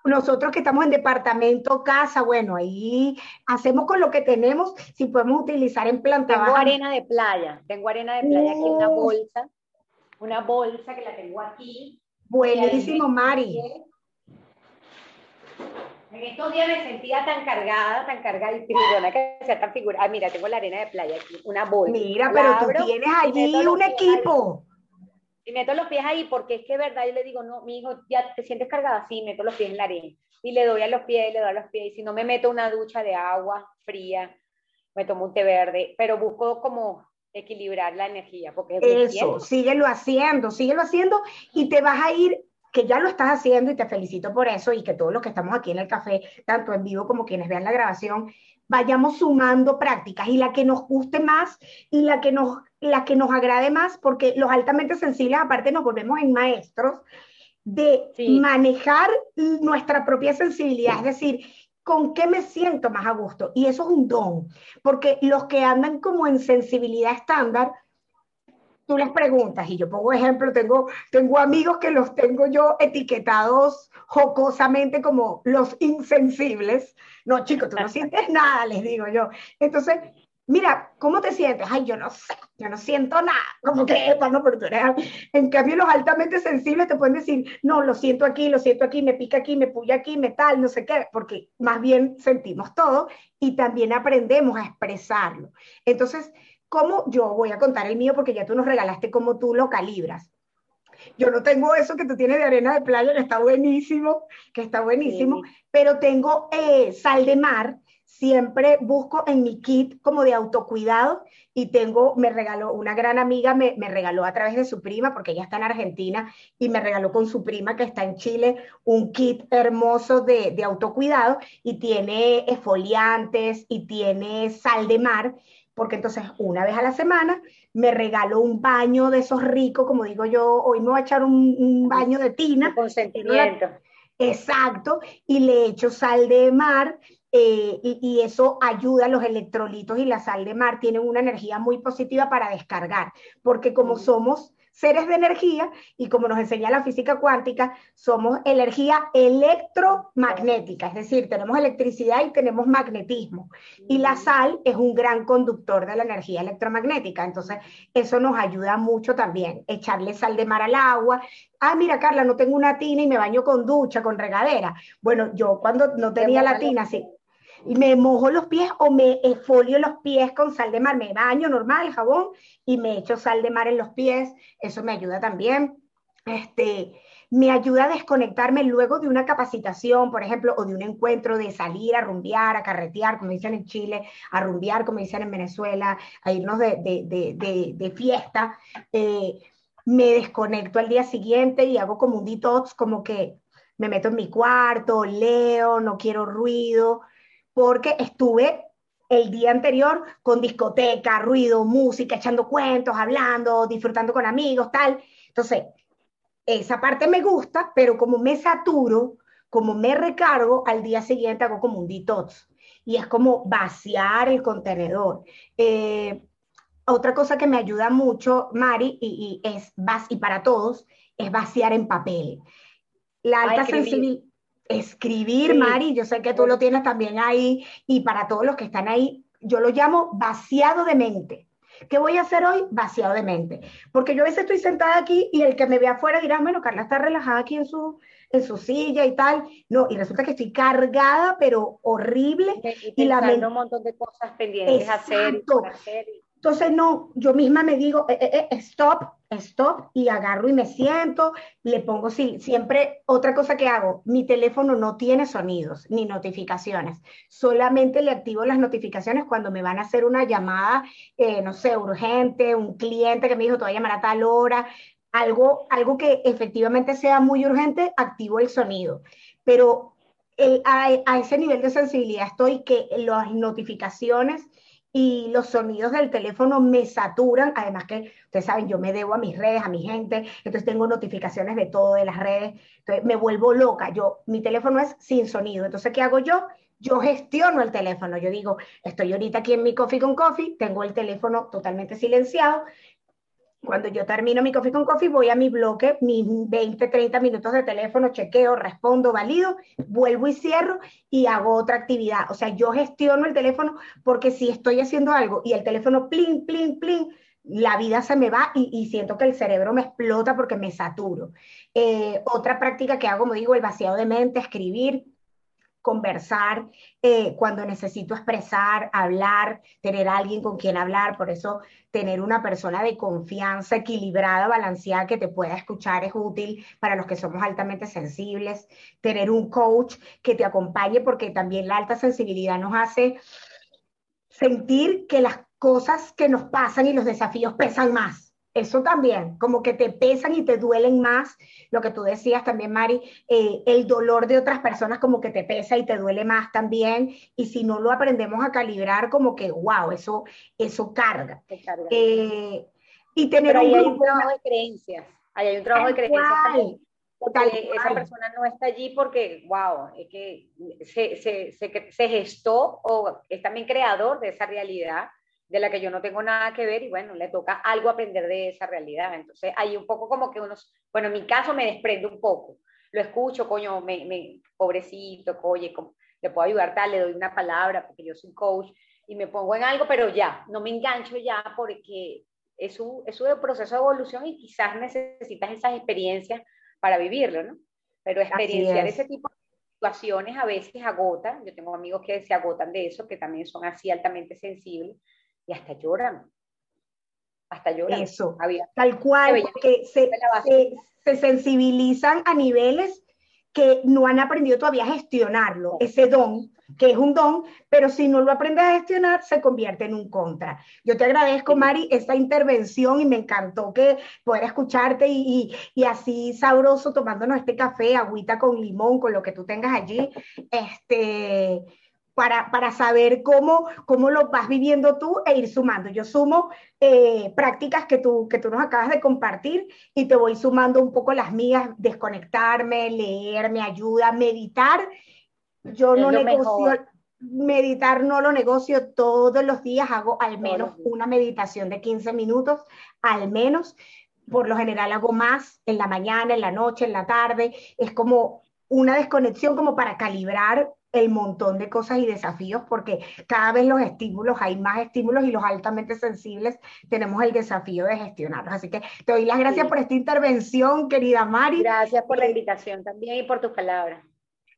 Nosotros que estamos en departamento, casa, bueno, ahí hacemos con lo que tenemos, si podemos utilizar en planta Tengo arena de playa, tengo arena de playa aquí, una bolsa, una bolsa que la tengo aquí. Buenísimo, Mari. En estos días me sentía tan cargada, tan cargada y perdona que sea tan figura. Ah, mira, tengo la arena de playa aquí, una bolsa. Mira, pero tú tienes allí un equipo. Y meto los pies ahí porque es que verdad yo le digo, no, mi hijo, ya te sientes cargada, sí, meto los pies en la arena. Y le doy a los pies, le doy a los pies. Y si no me meto una ducha de agua fría, me tomo un té verde, pero busco como equilibrar la energía. Porque Eso, síguelo haciendo, síguelo haciendo y te vas a ir que ya lo estás haciendo y te felicito por eso y que todos los que estamos aquí en el café, tanto en vivo como quienes vean la grabación, vayamos sumando prácticas y la que nos guste más y la que nos, la que nos agrade más, porque los altamente sensibles aparte nos volvemos en maestros de manejar nuestra propia sensibilidad, es decir, con qué me siento más a gusto. Y eso es un don, porque los que andan como en sensibilidad estándar, tú les preguntas, y yo pongo ejemplo, tengo, tengo amigos que los tengo yo etiquetados jocosamente como los insensibles. No, chicos, tú no sientes nada, les digo yo. Entonces, mira, ¿cómo te sientes? Ay, yo no sé, yo no siento nada. Como que, bueno, pero tú eres... En cambio, los altamente sensibles te pueden decir, no, lo siento aquí, lo siento aquí, me pica aquí, me puya aquí, me tal, no sé qué, porque más bien sentimos todo y también aprendemos a expresarlo. Entonces, ¿Cómo yo voy a contar el mío porque ya tú nos regalaste cómo tú lo calibras? Yo no tengo eso que tú tienes de arena de playa, que está buenísimo, que está buenísimo, pero tengo eh, sal de mar. Siempre busco en mi kit como de autocuidado y tengo, me regaló, una gran amiga me, me, regaló a través de su prima, porque ella está en Argentina, y me regaló con su prima que está en Chile un kit hermoso de, de autocuidado y tiene esfoliantes y tiene sal de mar porque entonces una vez a la semana me regalo un baño de esos ricos, como digo yo, hoy me voy a echar un, baño de tina. Consentimiento. Exacto, y le echo sal de mar eh, y, eso ayuda a los electrolitos y la sal de mar tienen una energía muy positiva para descargar, porque como somos seres de energía y como nos enseña la física cuántica, somos energía electromagnética, es decir, tenemos electricidad y tenemos magnetismo. Y la sal es un gran conductor de la energía electromagnética, entonces eso nos ayuda mucho también, echarle sal de mar al agua. Ah, mira, Carla, no tengo una tina y me baño con ducha, con regadera. Bueno, yo cuando no tenía la tina, sí y me mojo los pies o me esfolio los pies con sal de mar, me baño normal, jabón, y me echo sal de mar en los pies, eso me ayuda también. Este, me ayuda a desconectarme luego de una capacitación, por ejemplo, o de un encuentro de salir a rumbear, a carretear, como dicen en Chile, a rumbear, como dicen en Venezuela, a irnos de, de, de, de fiesta. Eh, me desconecto al día siguiente y hago como un detox, como que me meto en mi cuarto, leo, no quiero ruido, porque estuve el día anterior con discoteca, ruido, música, echando cuentos, hablando, disfrutando con amigos, tal. Entonces, esa parte me gusta, pero como me saturo, como me recargo, al día siguiente hago como un detox. Y es como vaciar el contenedor. Eh, otra cosa que me ayuda mucho, Mari, y, es, y para todos, es vaciar en papel. La alta sensibilidad escribir, Mari, yo sé que tú lo tienes también ahí, y para todos los que están ahí, yo lo llamo vaciado de mente. ¿Qué voy a hacer hoy? Vaciado de mente. Porque yo a veces estoy sentada aquí y el que me ve afuera dirá, bueno, Carla está relajada aquí en su, en su silla y tal. No, y resulta que estoy cargada, pero horrible. Y, la mente... un montón de cosas pendientes hacer. Entonces, no, yo misma me digo, eh, eh, eh, stop, stop, y agarro y me siento, le pongo, sí, siempre, otra cosa que hago, mi teléfono no tiene sonidos ni notificaciones, solamente le activo las notificaciones cuando me van a hacer una llamada, no sé, urgente, un cliente que me dijo, te voy a llamar a tal hora, algo, algo que efectivamente sea muy urgente, activo el sonido. Pero a, a ese nivel de sensibilidad estoy que las notificaciones y los sonidos del teléfono me saturan, además que ustedes saben, yo me debo a mis redes, a mi gente, entonces tengo notificaciones de todo, de las redes, entonces me vuelvo loca, yo, mi teléfono es sin sonido, entonces ¿qué hago yo? Yo gestiono el teléfono, yo digo, estoy ahorita aquí en mi coffee con coffee, tengo el teléfono totalmente silenciado, cuando yo termino mi coffee con coffee, voy a mi bloque, mis 20, 30 minutos de teléfono, chequeo, respondo, valido, vuelvo y cierro y hago otra actividad. O sea, yo gestiono el teléfono porque si estoy haciendo algo y el teléfono plin, plin, plin, la vida se me va y, siento que el cerebro me explota porque me saturo. Eh, otra práctica que hago, como digo, el vaciado de mente, escribir, conversar, eh, cuando necesito expresar, hablar, tener alguien con quien hablar, por eso tener una persona de confianza equilibrada, balanceada, que te pueda escuchar es útil para los que somos altamente sensibles, tener un coach que te acompañe, porque también la alta sensibilidad nos hace sentir que las cosas que nos pasan y los desafíos pesan más eso también, como que te pesan y te duelen más, lo que tú decías también, Mari, eh, el dolor de otras personas como que te pesa y te duele más también, y si no lo aprendemos a calibrar, como que, wow, eso, eso carga. Eh, y tener un, hay un trabajo de creencias, hay un trabajo de creencias. Porque esa persona no está allí porque, wow, es que se, se, se, se gestó o es también creador de esa realidad de la que yo no tengo nada que ver y bueno, le toca algo aprender de esa realidad. Entonces hay un poco como que unos, bueno, en mi caso me desprendo un poco, lo escucho, coño, me, me pobrecito, oye, le puedo ayudar tal, le doy una palabra porque yo soy coach y me pongo en algo, pero ya, no me engancho ya porque es un, es un proceso de evolución y quizás necesitas esas experiencias para vivirlo, ¿no? Pero experienciar ese tipo de situaciones a veces agota, yo tengo amigos que se agotan de eso, que también son así altamente sensibles, y hasta lloran. Hasta lloran. Eso, tal cual, porque se, se, se, sensibilizan a niveles que no han aprendido todavía a gestionarlo, ese don, que es un don, pero si no lo aprendes a gestionar, se convierte en un contra. Yo te agradezco, Mari, esta intervención y me encantó que poder escucharte y, y, y, así sabroso tomándonos este café, agüita con limón, con lo que tú tengas allí. Este, para, saber cómo, cómo lo vas viviendo tú e ir sumando. Yo sumo eh, prácticas que tú, que tú nos acabas de compartir y te voy sumando un poco las mías, desconectarme, leer, me ayuda, meditar. Yo no negocio, meditar no lo negocio todos los días, hago al menos una meditación de 15 minutos, al menos por lo general hago más en la mañana, en la noche, en la tarde. Es como una desconexión como para calibrar el montón de cosas y desafíos, porque cada vez los estímulos, hay más estímulos y los altamente sensibles tenemos el desafío de gestionarlos. Así que te doy las gracias por esta intervención, querida Mari. Gracias por la invitación también y por tus palabras.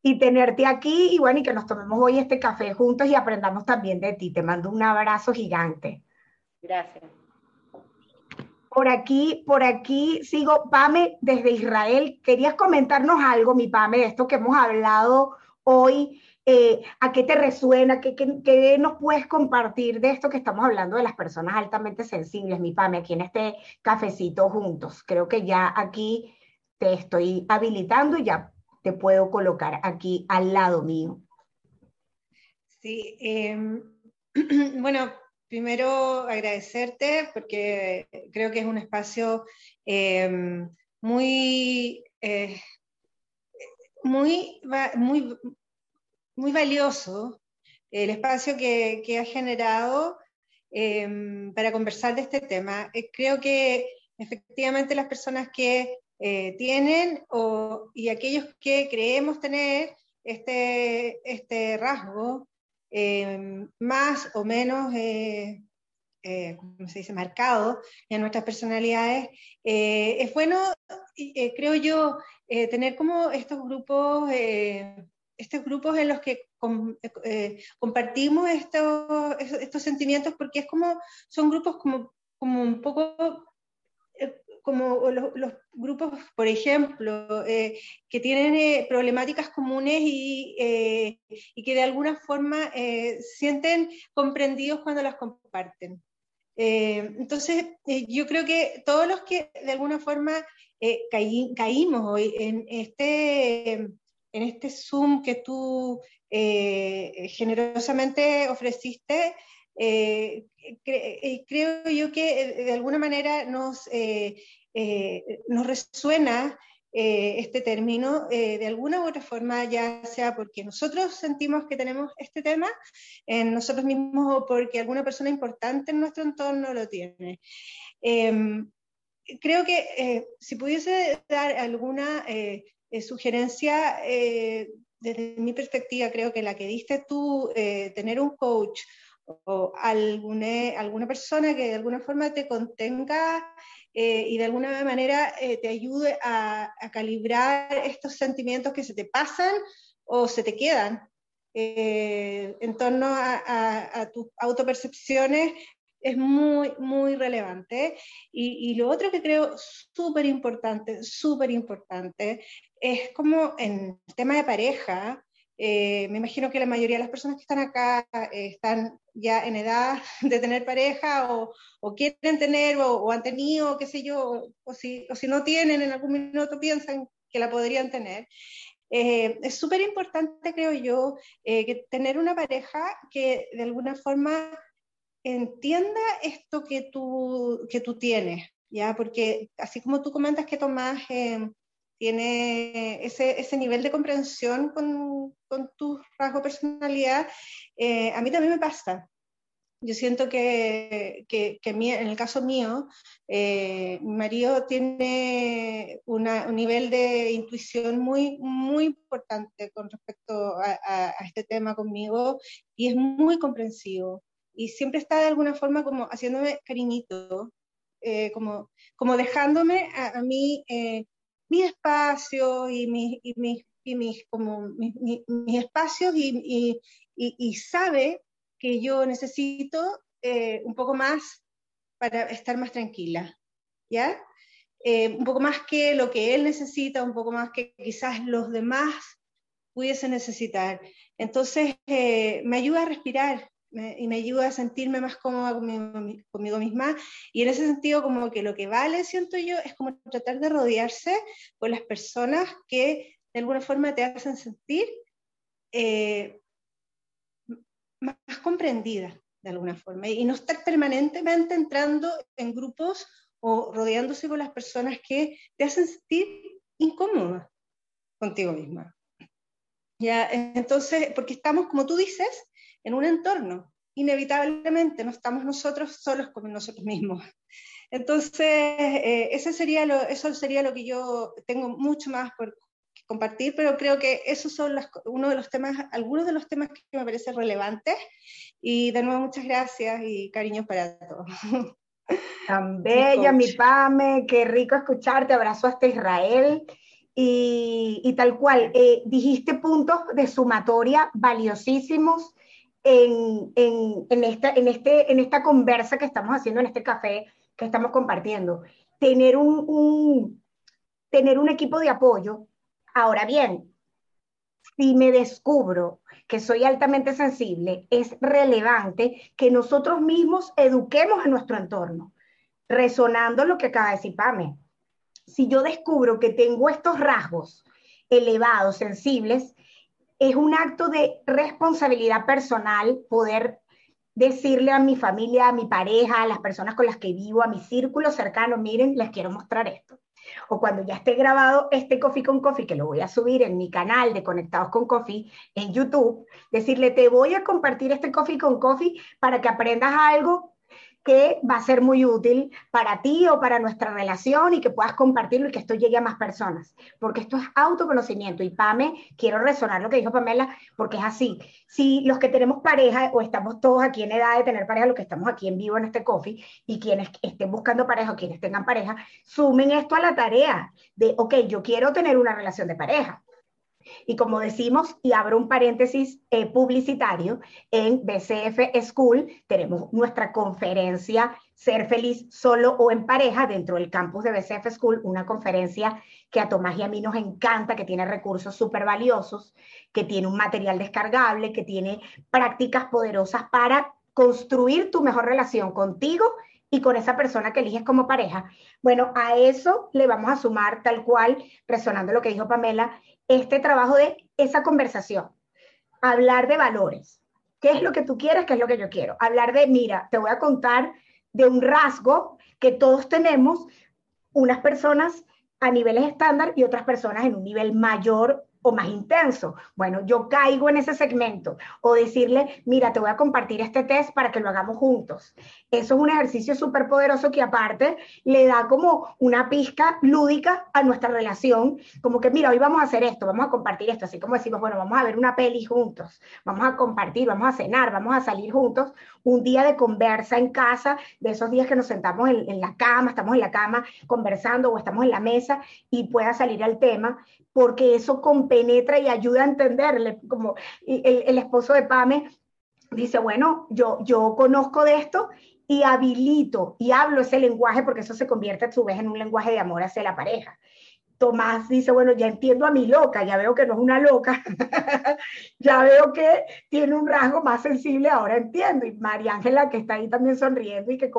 Y tenerte aquí y bueno, y que nos tomemos hoy este café juntos y aprendamos también de ti. Te mando un abrazo gigante. Gracias. Por aquí, por aquí sigo, Pame, desde Israel. ¿Querías comentarnos algo, mi Pame, de esto que hemos hablado hoy? Eh, ¿A qué te resuena? ¿Qué, ¿Qué, nos puedes compartir de esto que estamos hablando de las personas altamente sensibles, mi Pame, aquí en este cafecito juntos? Creo que ya aquí te estoy habilitando y ya te puedo colocar aquí al lado mío. Sí, em, bueno, primero agradecerte porque creo que es un espacio em, muy, eh, muy, muy, muy valioso, el espacio que, que has generado em, para conversar de este tema. Eh, creo que efectivamente las personas que eh, tienen y aquellos que creemos tener este, este rasgo eh, más o menos, eh, ¿cómo se dice?, marcado en nuestras personalidades. es bueno, creo yo, tener como estos grupos, estos grupos en los que compartimos estos, estos sentimientos porque es como, son grupos como, como un poco como los, grupos, por ejemplo, eh, que tienen eh, problemáticas comunes y, eh, y, que de alguna forma sienten comprendidos cuando las comparten. Entonces, yo creo que todos los que de alguna forma caímos hoy en este, en este Zoom que tú generosamente ofreciste, eh, eh, creo yo que eh, de alguna manera nos resuena este término de alguna u otra forma, ya sea porque nosotros sentimos que tenemos este tema en nosotros mismos o porque alguna persona importante en nuestro entorno lo tiene. Em, creo que si pudiese dar alguna sugerencia, desde mi perspectiva, creo que la que diste tú, tener un coach o alguna, alguna persona que de alguna forma te contenga eh, y de alguna manera eh, te ayude a, calibrar estos sentimientos que se te pasan o se te quedan eh, en torno a, tus autopercepciones es muy, muy relevante. Y, lo otro que creo súper importante, súper importante, es como en el tema de pareja, me imagino que la mayoría de las personas que están acá están ya en edad de tener pareja o, quieren tener o, han tenido, qué sé yo, o si, o si, no tienen, en algún minuto piensan que la podrían tener. Eh, es súper importante, creo yo, que tener una pareja que de alguna forma entienda esto que tú, que tú tienes, ¿ya? Porque así como tú comentas que Tomás tiene ese, ese, nivel de comprensión con, con tu rasgo personalidad, eh, a mí también me pasa. Yo siento que, que, que en el caso mío, eh, mi marido tiene una, un nivel de intuición muy, muy importante con respecto a, a, este tema conmigo y es muy comprensivo y siempre está de alguna forma como haciéndome cariñito, eh, como, como dejándome a, a mí mi espacio y mis, mis, mis, como, mis, espacios y, y, sabe que yo necesito eh, un poco más para estar más tranquila, ¿ya? Eh, un poco más que lo que él necesita, un poco más que quizás los demás pudiesen necesitar. Entonces, eh, me ayuda a respirar, y me ayuda a sentirme más cómoda conmigo, misma. Y en ese sentido, como que lo que vale, siento yo, es como tratar de rodearse con las personas que de alguna forma te hacen sentir eh, más, comprendida, de alguna forma, y no estar permanentemente entrando en grupos o rodeándose con las personas que te hacen sentir incómoda contigo misma. Ya, entonces, porque estamos, como tú dices, en un entorno. Inevitablemente no estamos nosotros solos con nosotros mismos. Entonces, eh, ese sería lo, eso sería lo que yo tengo mucho más por compartir, pero creo que esos son uno de los temas, algunos de los temas que me parecen relevantes. Y de nuevo, muchas gracias y cariños para todos. Tan bella, mi Pame, qué rico escucharte, abrazo hasta Israel. Y, tal cual, eh, dijiste puntos de sumatoria valiosísimos en, esta, en, este, en esta conversa que estamos haciendo, en este café que estamos compartiendo. Tener un, tener un equipo de apoyo. Ahora bien, si me descubro que soy altamente sensible, es relevante que nosotros mismos eduquemos a nuestro entorno, resonando lo que acaba de decir Pame. Si yo descubro que tengo estos rasgos elevados, sensibles, es un acto de responsabilidad personal poder decirle a mi familia, a mi pareja, a las personas con las que vivo, a mi círculo cercano, miren, les quiero mostrar esto. O cuando ya esté grabado este Coffee con Coffee, que lo voy a subir en mi canal de Conectados con Coffee en YouTube, decirle, te voy a compartir este Coffee con Coffee para que aprendas algo que va a ser muy útil para ti o para nuestra relación y que puedas compartirlo y que esto llegue a más personas, porque esto es autoconocimiento. Y Pame, quiero resonar lo que dijo Pamela, porque es así. Si los que tenemos pareja o estamos todos aquí en edad de tener pareja, los que estamos aquí en vivo en este coffee, y quienes estén buscando pareja o quienes tengan pareja, sumen esto a la tarea de, ok, yo quiero tener una relación de pareja y como decimos, y abro un paréntesis eh, publicitario, en BCF School tenemos nuestra conferencia Ser feliz solo o en pareja dentro del campus de BCF School, una conferencia que a Tomás y a mí nos encanta, que tiene recursos súper valiosos, que tiene un material descargable, que tiene prácticas poderosas para construir tu mejor relación contigo y con esa persona que eliges como pareja. Bueno, a eso le vamos a sumar tal cual, resonando lo que dijo Pamela, este trabajo de esa conversación. Hablar de valores. ¿Qué es lo que tú quieres? ¿Qué es lo que yo quiero? Hablar de, mira, te voy a contar de un rasgo que todos tenemos, unas personas a niveles estándar y otras personas en un nivel mayor o más intenso. Bueno, yo caigo en ese segmento o decirle, mira, te voy a compartir este test para que lo hagamos juntos. Eso es un ejercicio súper poderoso que aparte le da como una pizca lúdica a nuestra relación, como que, mira, hoy vamos a hacer esto, vamos a compartir esto, así como decimos, bueno, vamos a ver una peli juntos, vamos a compartir, vamos a cenar, vamos a salir juntos, un día de conversa en casa, de esos días que nos sentamos en, la cama, estamos en la cama conversando o estamos en la mesa y pueda salir al tema, porque eso compenetra y ayuda a entenderle, como el, el esposo de Pame dice, bueno, yo, yo conozco de esto y habilito y hablo ese lenguaje porque eso se convierte a su vez en un lenguaje de amor hacia la pareja. Tomás dice, bueno, ya entiendo a mi loca, ya veo que no es una loca, ya veo que tiene un rasgo más sensible, ahora entiendo. Y María Ángela, que está ahí también sonriendo y que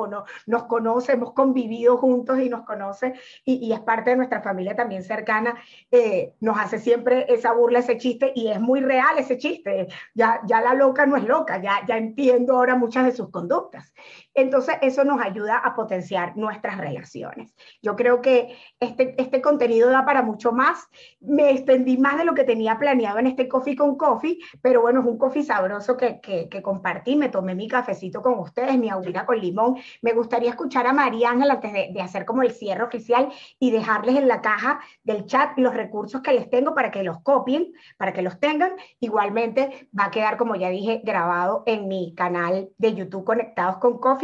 nos conoce, hemos convivido juntos y nos conoce y, es parte de nuestra familia también cercana, eh, nos hace siempre esa burla, ese chiste, y es muy real ese chiste. Ya, ya la loca no es loca, ya, ya entiendo ahora muchas de sus conductas. Entonces, eso nos ayuda a potenciar nuestras relaciones. Yo creo que este, este contenido da para mucho más. Me extendí más de lo que tenía planeado en este Coffee con Coffee, pero bueno, es un coffee sabroso que, que, compartí. Me tomé mi cafecito con ustedes, mi agüita con limón. Me gustaría escuchar a María Ángela antes de, de hacer como el cierre oficial y dejarles en la caja del chat los recursos que les tengo para que los copien, para que los tengan. Igualmente va a quedar, como ya dije, grabado en mi canal de YouTube Conectados con Coffee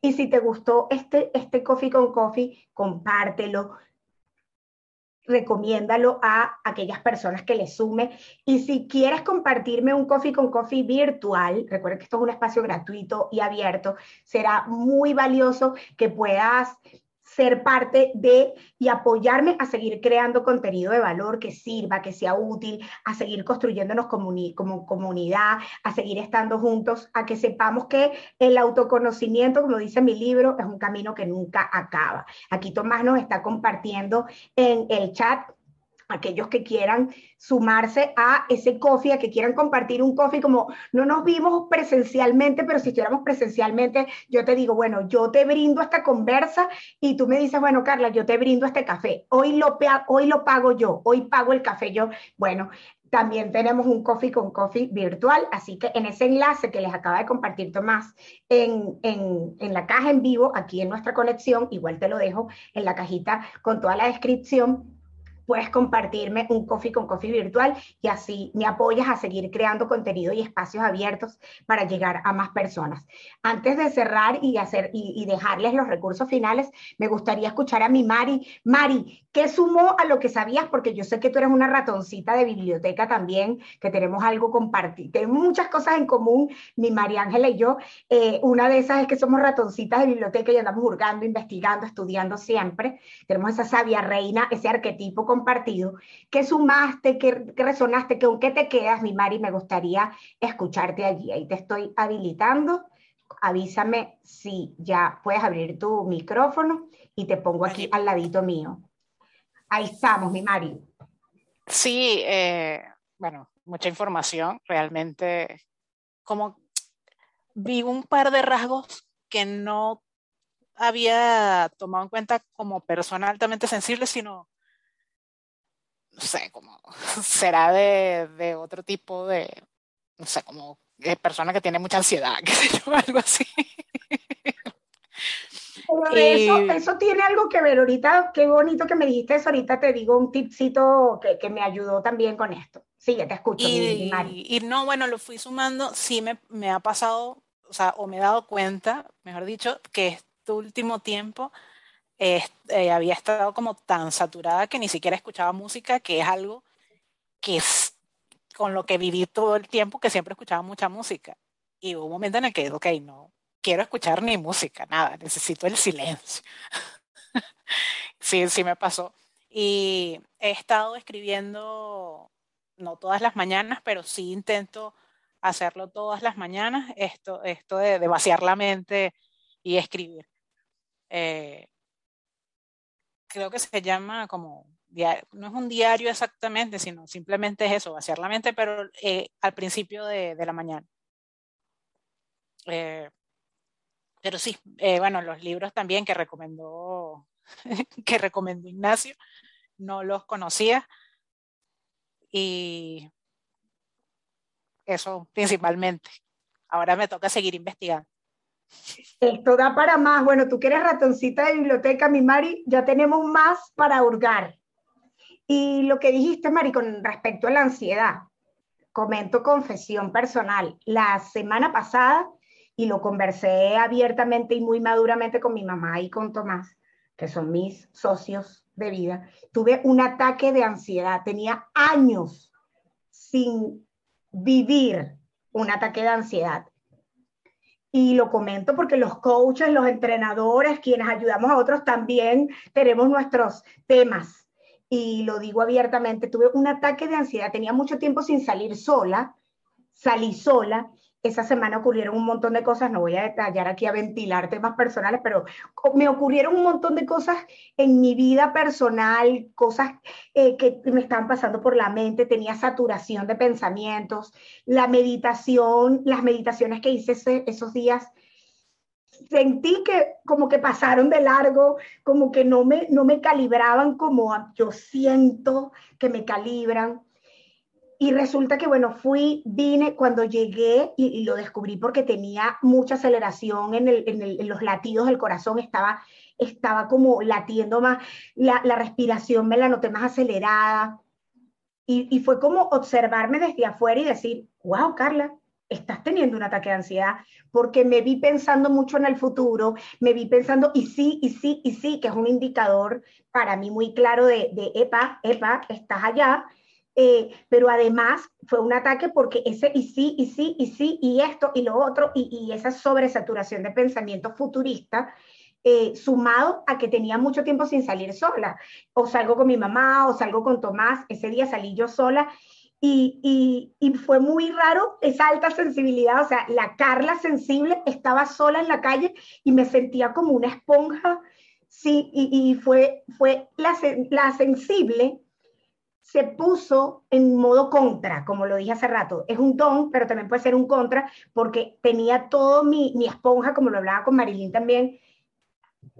y si te gustó este, este Coffee con Coffee, compártelo, recomiéndalo a aquellas personas que le sume. Y si quieres compartirme un Coffee con Coffee virtual, recuerda que esto es un espacio gratuito y abierto, será muy valioso que puedas ser parte de y apoyarme a seguir creando contenido de valor que sirva, que sea útil, a seguir construyéndonos como comunidad, a seguir estando juntos, a que sepamos que el autoconocimiento, como dice mi libro, es un camino que nunca acaba. Aquí Tomás nos está compartiendo en el chat aquellos que quieran sumarse a ese coffee, a que quieran compartir un coffee, como no nos vimos presencialmente, pero si estuviéramos presencialmente, yo te digo, bueno, yo te brindo esta conversa y tú me dices, bueno, Carla, yo te brindo este café. Hoy lo, hoy lo pago yo, hoy pago el café yo. Bueno, también tenemos un Coffee con Coffee virtual, así que en ese enlace que les acaba de compartir Tomás en, en, en, la caja en vivo, aquí en nuestra conexión, igual te lo dejo en la cajita con toda la descripción, puedes compartirme un coffee con coffee virtual y así me apoyas a seguir creando contenido y espacios abiertos para llegar a más personas. Antes de cerrar y, hacer, y, dejarles los recursos finales, me gustaría escuchar a mi Mari. Mari, ¿qué sumó a lo que sabías? Porque yo sé que tú eres una ratoncita de biblioteca también, que tenemos algo compartido. Tenemos muchas cosas en común, mi María Ángela y yo. Eh, una de esas es que somos ratoncitas de biblioteca y andamos hurgando, investigando, estudiando siempre. Tenemos esa sabia reina, ese arquetipo con compartido, ¿qué sumaste, qué, resonaste, con qué te quedas, mi Mari? Me gustaría escucharte allí. Ahí te estoy habilitando. Avísame si ya puedes abrir tu micrófono y te pongo aquí al ladito mío. Ahí estamos, mi Mari. Sí, eh, bueno, mucha información. Realmente, como vi un par de rasgos que no había tomado en cuenta como persona altamente sensible, sino no sé, como será de, de otro tipo de, no sé, como de persona que tiene mucha ansiedad, qué sé yo, algo así. eso, eso, tiene algo que ver. Ahorita, qué bonito que me dijiste eso. Ahorita te digo un tipcito que, que me ayudó también con esto. Sí, te escucho. Y, y, no, bueno, lo fui sumando. Sí, me, me, ha pasado, o sea, o me he dado cuenta, mejor dicho, que este último tiempo eh, había estado como tan saturada que ni siquiera escuchaba música, que es algo que es con lo que viví todo el tiempo, que siempre escuchaba mucha música. Y hubo un momento en el que, ok, no quiero escuchar ni música, nada, necesito el silencio. sí, sí me pasó. Y he estado escribiendo, no todas las mañanas, pero sí intento hacerlo todas las mañanas, esto, esto de, vaciar la mente y escribir. Eh, creo que se llama como, no es un diario exactamente, sino simplemente es eso, vaciar la mente, pero eh, al principio de, la mañana. Eh, pero sí, eh, bueno, los libros también que recomendó, que recomendó Ignacio, no los conocía. Y eso principalmente. Ahora me toca seguir investigando. Esto da para más. Bueno, tú que eres ratoncita de biblioteca, mi Mari, ya tenemos más para hurgar. Y lo que dijiste, Mari, con respecto a la ansiedad, comento confesión personal. La semana pasada, y lo conversé abiertamente y muy maduramente con mi mamá y con Tomás, que son mis socios de vida, tuve un ataque de ansiedad. Tenía años sin vivir un ataque de ansiedad y lo comento porque los coaches, los entrenadores, quienes ayudamos a otros también tenemos nuestros temas. Y lo digo abiertamente, tuve un ataque de ansiedad, tenía mucho tiempo sin salir sola, salí sola esa semana ocurrieron un montón de cosas, no voy a detallar aquí a ventilar temas personales, pero me ocurrieron un montón de cosas en mi vida personal, cosas eh, que me estaban pasando por la mente, tenía saturación de pensamientos, la meditación, las meditaciones que hice esos días, sentí que como que pasaron de largo, como que no me, no me calibraban como yo siento que me calibran y resulta que, bueno, fui, vine, cuando llegué y, lo descubrí porque tenía mucha aceleración en, el, en, los latidos del corazón, estaba, estaba como latiendo más, la, la respiración me la noté más acelerada. Y, y, fue como observarme desde afuera y decir, wow, Carla, estás teniendo un ataque de ansiedad, porque me vi pensando mucho en el futuro, me vi pensando, y sí, y sí, y sí, que es un indicador para mí muy claro de, de epa, epa, estás allá, eh, pero además fue un ataque porque ese y sí, y sí, y sí, y esto, y lo otro, y, y esa sobresaturación de pensamiento futurista, eh, sumado a que tenía mucho tiempo sin salir sola. O salgo con mi mamá, o salgo con Tomás, ese día salí yo sola. Y, fue muy raro esa alta sensibilidad, o sea, la Carla sensible estaba sola en la calle y me sentía como una esponja, sí, y, y fue, fue la, la sensible se puso en modo contra, como lo dije hace rato. Es un don, pero también puede ser un contra, porque tenía todo mi, mi esponja, como lo hablaba con Marilyn también,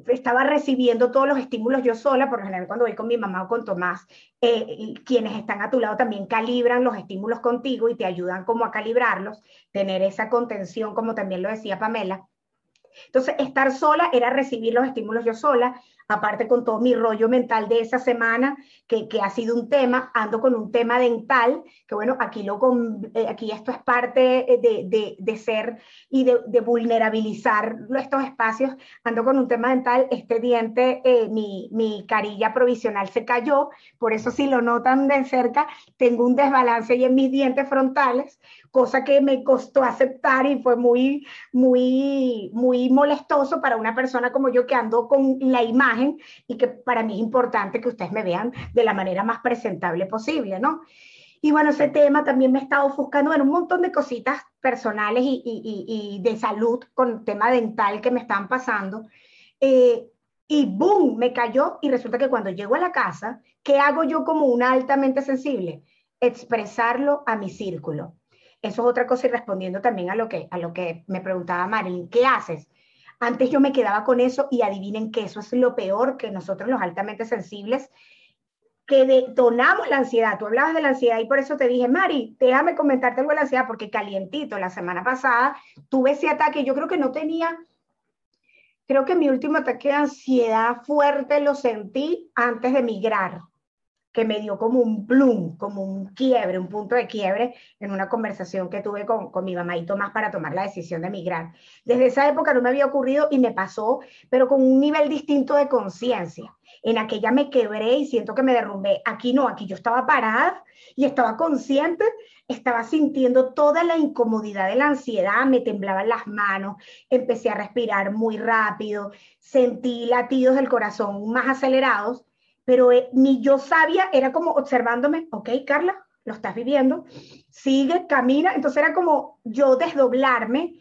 estaba recibiendo todos los estímulos yo sola, por lo general cuando voy con mi mamá o con Tomás, eh, quienes están a tu lado también calibran los estímulos contigo y te ayudan como a calibrarlos, tener esa contención, como también lo decía Pamela. Entonces, estar sola era recibir los estímulos yo sola, aparte con todo mi rollo mental de esa semana, que, ha sido un tema, ando con un tema dental, que bueno, aquí, lo eh, aquí esto es parte de, de, ser y de, de, vulnerabilizar estos espacios, ando con un tema dental, este diente, eh, mi, mi, carilla provisional se cayó, por eso si lo notan de cerca, tengo un desbalance ahí en mis dientes frontales, cosa que me costó aceptar y fue muy, muy, muy molestoso para una persona como yo que ando con la imagen y que para mí es importante que ustedes me vean de la manera más presentable posible, ¿no? Y bueno, ese tema también me estado ofuscando en un montón de cositas personales y, y, y, de salud con tema dental que me están pasando. Eh, y boom, me cayó y resulta que cuando llego a la casa, ¿qué hago yo como una altamente sensible? Expresarlo a mi círculo. Eso es otra cosa y respondiendo también a lo que, a lo que me preguntaba Marilyn, ¿qué haces? Antes yo me quedaba con eso y adivinen que eso es lo peor que nosotros los altamente sensibles, que detonamos la ansiedad. Tú hablabas de la ansiedad y por eso te dije, Mari, déjame comentarte algo de la ansiedad porque calientito, la semana pasada tuve ese ataque, yo creo que no tenía, creo que mi último ataque de ansiedad fuerte lo sentí antes de migrar que me dio como un plum, como un quiebre, un punto de quiebre en una conversación que tuve con, con mi mamá y Tomás para tomar la decisión de migrar. Desde esa época no me había ocurrido y me pasó, pero con un nivel distinto de conciencia. En aquella me quebré y siento que me derrumbé. Aquí no, aquí yo estaba parada y estaba consciente, estaba sintiendo toda la incomodidad de la ansiedad, me temblaban las manos, empecé a respirar muy rápido, sentí latidos del corazón más acelerados pero eh, mi yo sabia era como observándome, ok, Carla, lo estás viviendo, sigue, camina, entonces era como yo desdoblarme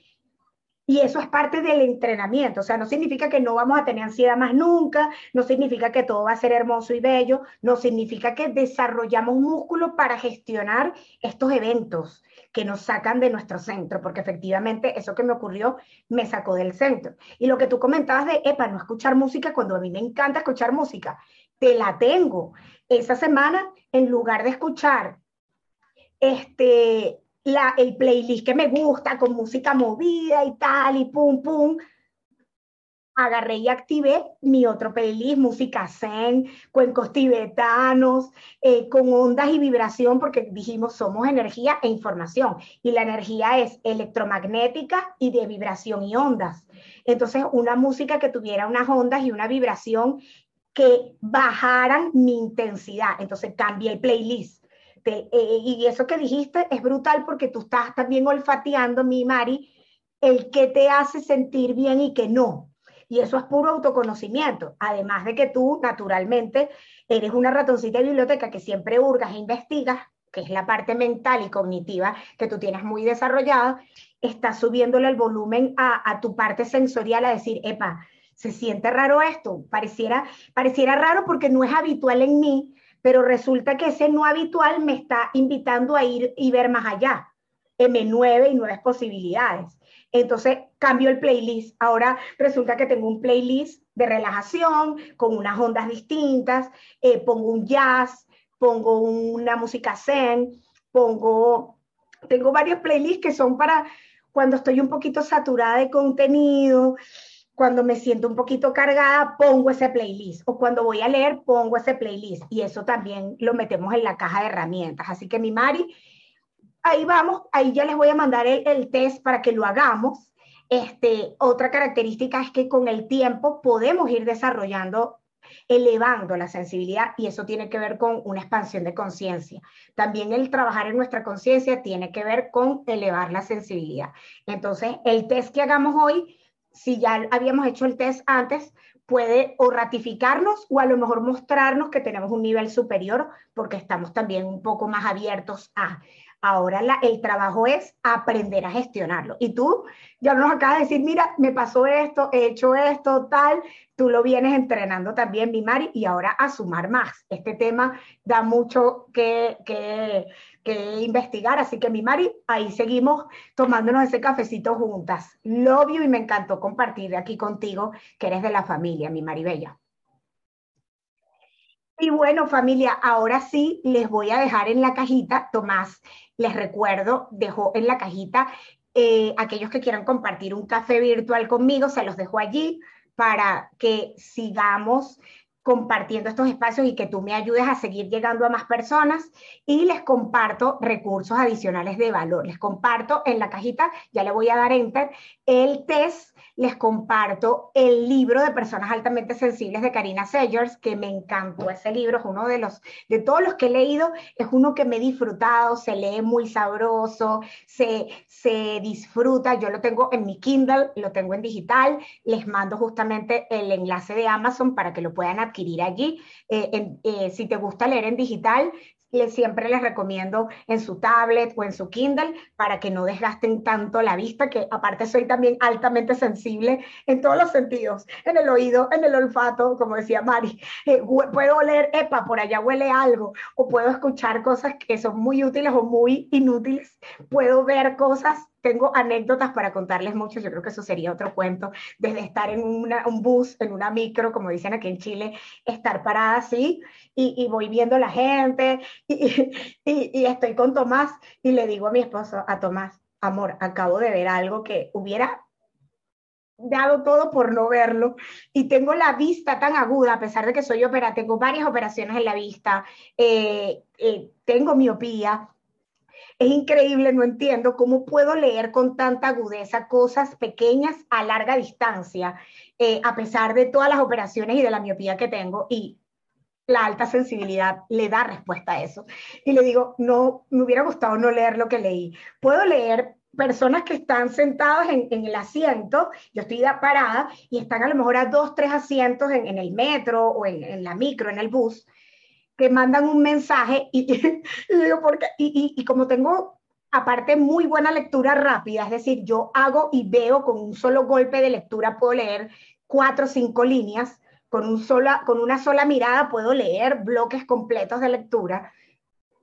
y eso es parte del entrenamiento, o sea, no significa que no vamos a tener ansiedad más nunca, no significa que todo va a ser hermoso y bello, no significa que desarrollamos músculo para gestionar estos eventos que nos sacan de nuestro centro, porque efectivamente eso que me ocurrió me sacó del centro. Y lo que tú comentabas de, epa, no escuchar música, cuando a mí me encanta escuchar música, te la tengo. Esa semana, en lugar de escuchar este, la, el playlist que me gusta con música movida y tal, y pum, pum, agarré y activé mi otro playlist, música zen, cuencos tibetanos, eh, con ondas y vibración, porque dijimos somos energía e información, y la energía es electromagnética y de vibración y ondas. Entonces, una música que tuviera unas ondas y una vibración que bajaran mi intensidad. Entonces cambié el playlist. Eh, y eso que dijiste es brutal porque tú estás también olfateando, mi Mari, el que te hace sentir bien y que no. Y eso es puro autoconocimiento. Además de que tú, naturalmente, eres una ratoncita de biblioteca que siempre hurgas e investigas, que es la parte mental y cognitiva que tú tienes muy desarrollada, estás subiéndole el volumen a, a tu parte sensorial a decir, epa, se siente raro esto, pareciera, pareciera raro porque no es habitual en mí, pero resulta que ese no habitual me está invitando a ir y ver más allá, M9 y nuevas posibilidades. Entonces cambio el playlist. Ahora resulta que tengo un playlist de relajación con unas ondas distintas, eh, pongo un jazz, pongo una música zen, pongo, tengo varios playlists que son para cuando estoy un poquito saturada de contenido, cuando me siento un poquito cargada, pongo ese playlist. O cuando voy a leer, pongo ese playlist. Y eso también lo metemos en la caja de herramientas. Así que mi Mari, ahí vamos, ahí ya les voy a mandar el, test para que lo hagamos. Este, otra característica es que con el tiempo podemos ir desarrollando, elevando la sensibilidad y eso tiene que ver con una expansión de conciencia. También el trabajar en nuestra conciencia tiene que ver con elevar la sensibilidad. Entonces, el test que hagamos hoy si ya habíamos hecho el test antes, puede o ratificarnos o a lo mejor mostrarnos que tenemos un nivel superior porque estamos también un poco más abiertos a. Ahora el trabajo es aprender a gestionarlo. Y tú ya nos acabas de decir, mira, me pasó esto, he hecho esto, tal. Tú lo vienes entrenando también, mi Mari, y ahora a sumar más. Este tema da mucho que, que investigar. Así que mi Mari, ahí seguimos tomándonos ese cafecito juntas. You y me encantó compartir aquí contigo, que eres de la familia, mi Mari Bella. Y bueno, familia, ahora sí les voy a dejar en la cajita, Tomás, les recuerdo, dejó en la cajita eh, aquellos que quieran compartir un café virtual conmigo, se los dejo allí para que sigamos compartiendo estos espacios y que tú me ayudes a seguir llegando a más personas. Y les comparto recursos adicionales de valor. Les comparto en la cajita, ya le voy a dar enter, el test. Les comparto el libro de personas altamente sensibles de Karina Segers, que me encantó ese libro, es uno de los, de todos los que he leído, es uno que me he disfrutado, se lee muy sabroso, se, se disfruta, yo lo tengo en mi Kindle, lo tengo en digital, les mando justamente el enlace de Amazon para que lo puedan adquirir allí. Eh, eh, si te gusta leer en digital, siempre les recomiendo en su tablet o en su Kindle para que no desgasten tanto la vista, que aparte soy también altamente sensible en todos los sentidos, en el oído, en el olfato, como decía Mari. Eh, puedo oler, epa, por allá huele algo, o puedo escuchar cosas que son muy útiles o muy inútiles, puedo ver cosas tengo anécdotas para contarles mucho, yo creo que eso sería otro cuento, desde estar en un bus, en una micro, como dicen aquí en Chile, estar parada así y, voy viendo la gente y, y, estoy con Tomás y le digo a mi esposo, a Tomás, amor, acabo de ver algo que hubiera dado todo por no verlo y tengo la vista tan aguda, a pesar de que soy opera, tengo varias operaciones en la vista, eh, eh, tengo miopía, es increíble, no entiendo cómo puedo leer con tanta agudeza cosas pequeñas a larga distancia, eh, a pesar de todas las operaciones y de la miopía que tengo. Y la alta sensibilidad le da respuesta a eso. Y le digo, no, me hubiera gustado no leer lo que leí. Puedo leer personas que están sentadas en, el asiento, yo estoy parada y están a lo mejor a dos, tres asientos en, el metro o en, en, la micro, en el bus, que mandan un mensaje y, digo, porque, y, y, como tengo aparte muy buena lectura rápida, es decir, yo hago y veo con un solo golpe de lectura, puedo leer cuatro o cinco líneas, con, un sola, con una sola mirada puedo leer bloques completos de lectura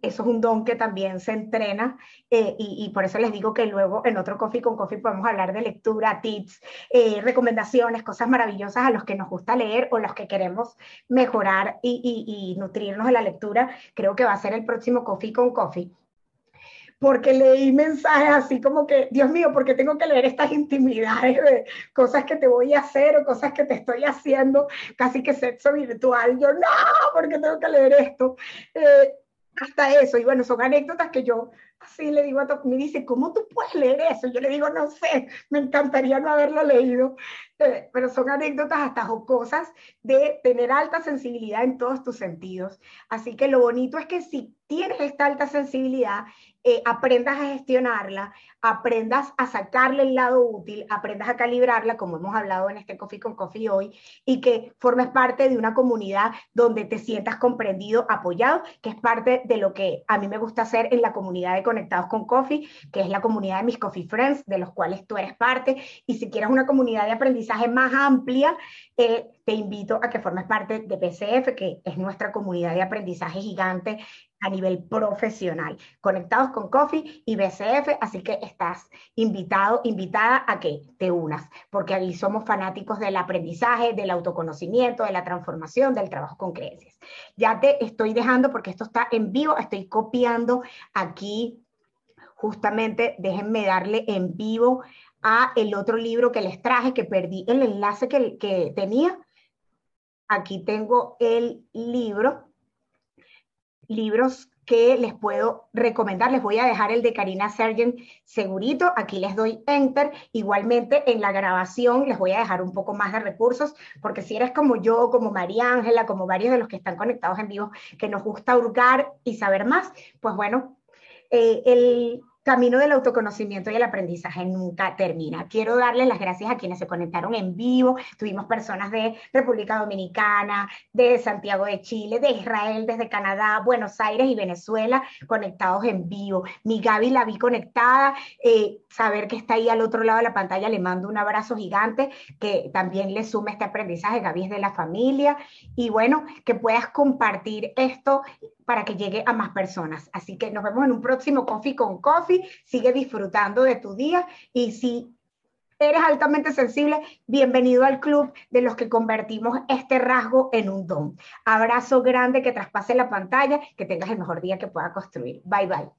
eso es un don que también se entrena eh, y, por eso les digo que luego en otro Coffee con Coffee podemos hablar de lectura, tips, eh, recomendaciones, cosas maravillosas a los que nos gusta leer o los que queremos mejorar y, nutrirnos de la lectura. Creo que va a ser el próximo Coffee con Coffee porque leí mensajes así como que, Dios mío, porque tengo que leer estas intimidades de cosas que te voy a hacer o cosas que te estoy haciendo, casi que sexo virtual. Yo, no, porque tengo que leer esto. Eh, hasta eso. Y bueno, son anécdotas que yo así le digo a Tom, me dice, ¿cómo tú puedes leer eso? Yo le digo, no sé, me encantaría no haberlo leído, eh, pero son anécdotas hasta jocosas de tener alta sensibilidad en todos tus sentidos. Así que lo bonito es que si tienes esta alta sensibilidad, eh, aprendas a gestionarla, aprendas a sacarle el lado útil, aprendas a calibrarla, como hemos hablado en este Coffee con Coffee hoy, y que formes parte de una comunidad donde te sientas comprendido, apoyado, que es parte de lo que a mí me gusta hacer en la comunidad de Conectados con Coffee, que es la comunidad de mis Coffee Friends, de los cuales tú eres parte. Y si quieres una comunidad de aprendizaje más amplia, eh, te invito a que formes parte de PCF, que es nuestra comunidad de aprendizaje gigante a nivel profesional, conectados con Coffee y BCF, así que estás invitado, invitada a que te unas, porque ahí somos fanáticos del aprendizaje, del autoconocimiento, de la transformación, del trabajo con creencias. Ya te estoy dejando, porque esto está en vivo, estoy copiando aquí justamente, déjenme darle en vivo a el otro libro que les traje, que perdí el enlace que, que tenía. Aquí tengo el libro libros que les puedo recomendar. Les voy a dejar el de Karina Sergent segurito. Aquí les doy enter. Igualmente en la grabación les voy a dejar un poco más de recursos, porque si eres como yo, como María Ángela, como varios de los que están conectados en vivo, que nos gusta hurgar y saber más, pues bueno, eh, el camino del autoconocimiento y el aprendizaje nunca termina. Quiero darles las gracias a quienes se conectaron en vivo. Tuvimos personas de República Dominicana, de Santiago de Chile, de Israel, desde Canadá, Buenos Aires y Venezuela conectados en vivo. Mi Gaby la vi conectada. Eh, saber que está ahí al otro lado de la pantalla, le mando un abrazo gigante, que también le sume este aprendizaje. Gaby es de la familia. Y bueno, que puedas compartir esto para que llegue a más personas. Así que nos vemos en un próximo Coffee con Coffee. Sigue disfrutando de tu día y si eres altamente sensible, bienvenido al club de los que convertimos este rasgo en un don. Abrazo grande que traspase la pantalla, que tengas el mejor día que pueda construir. Bye bye.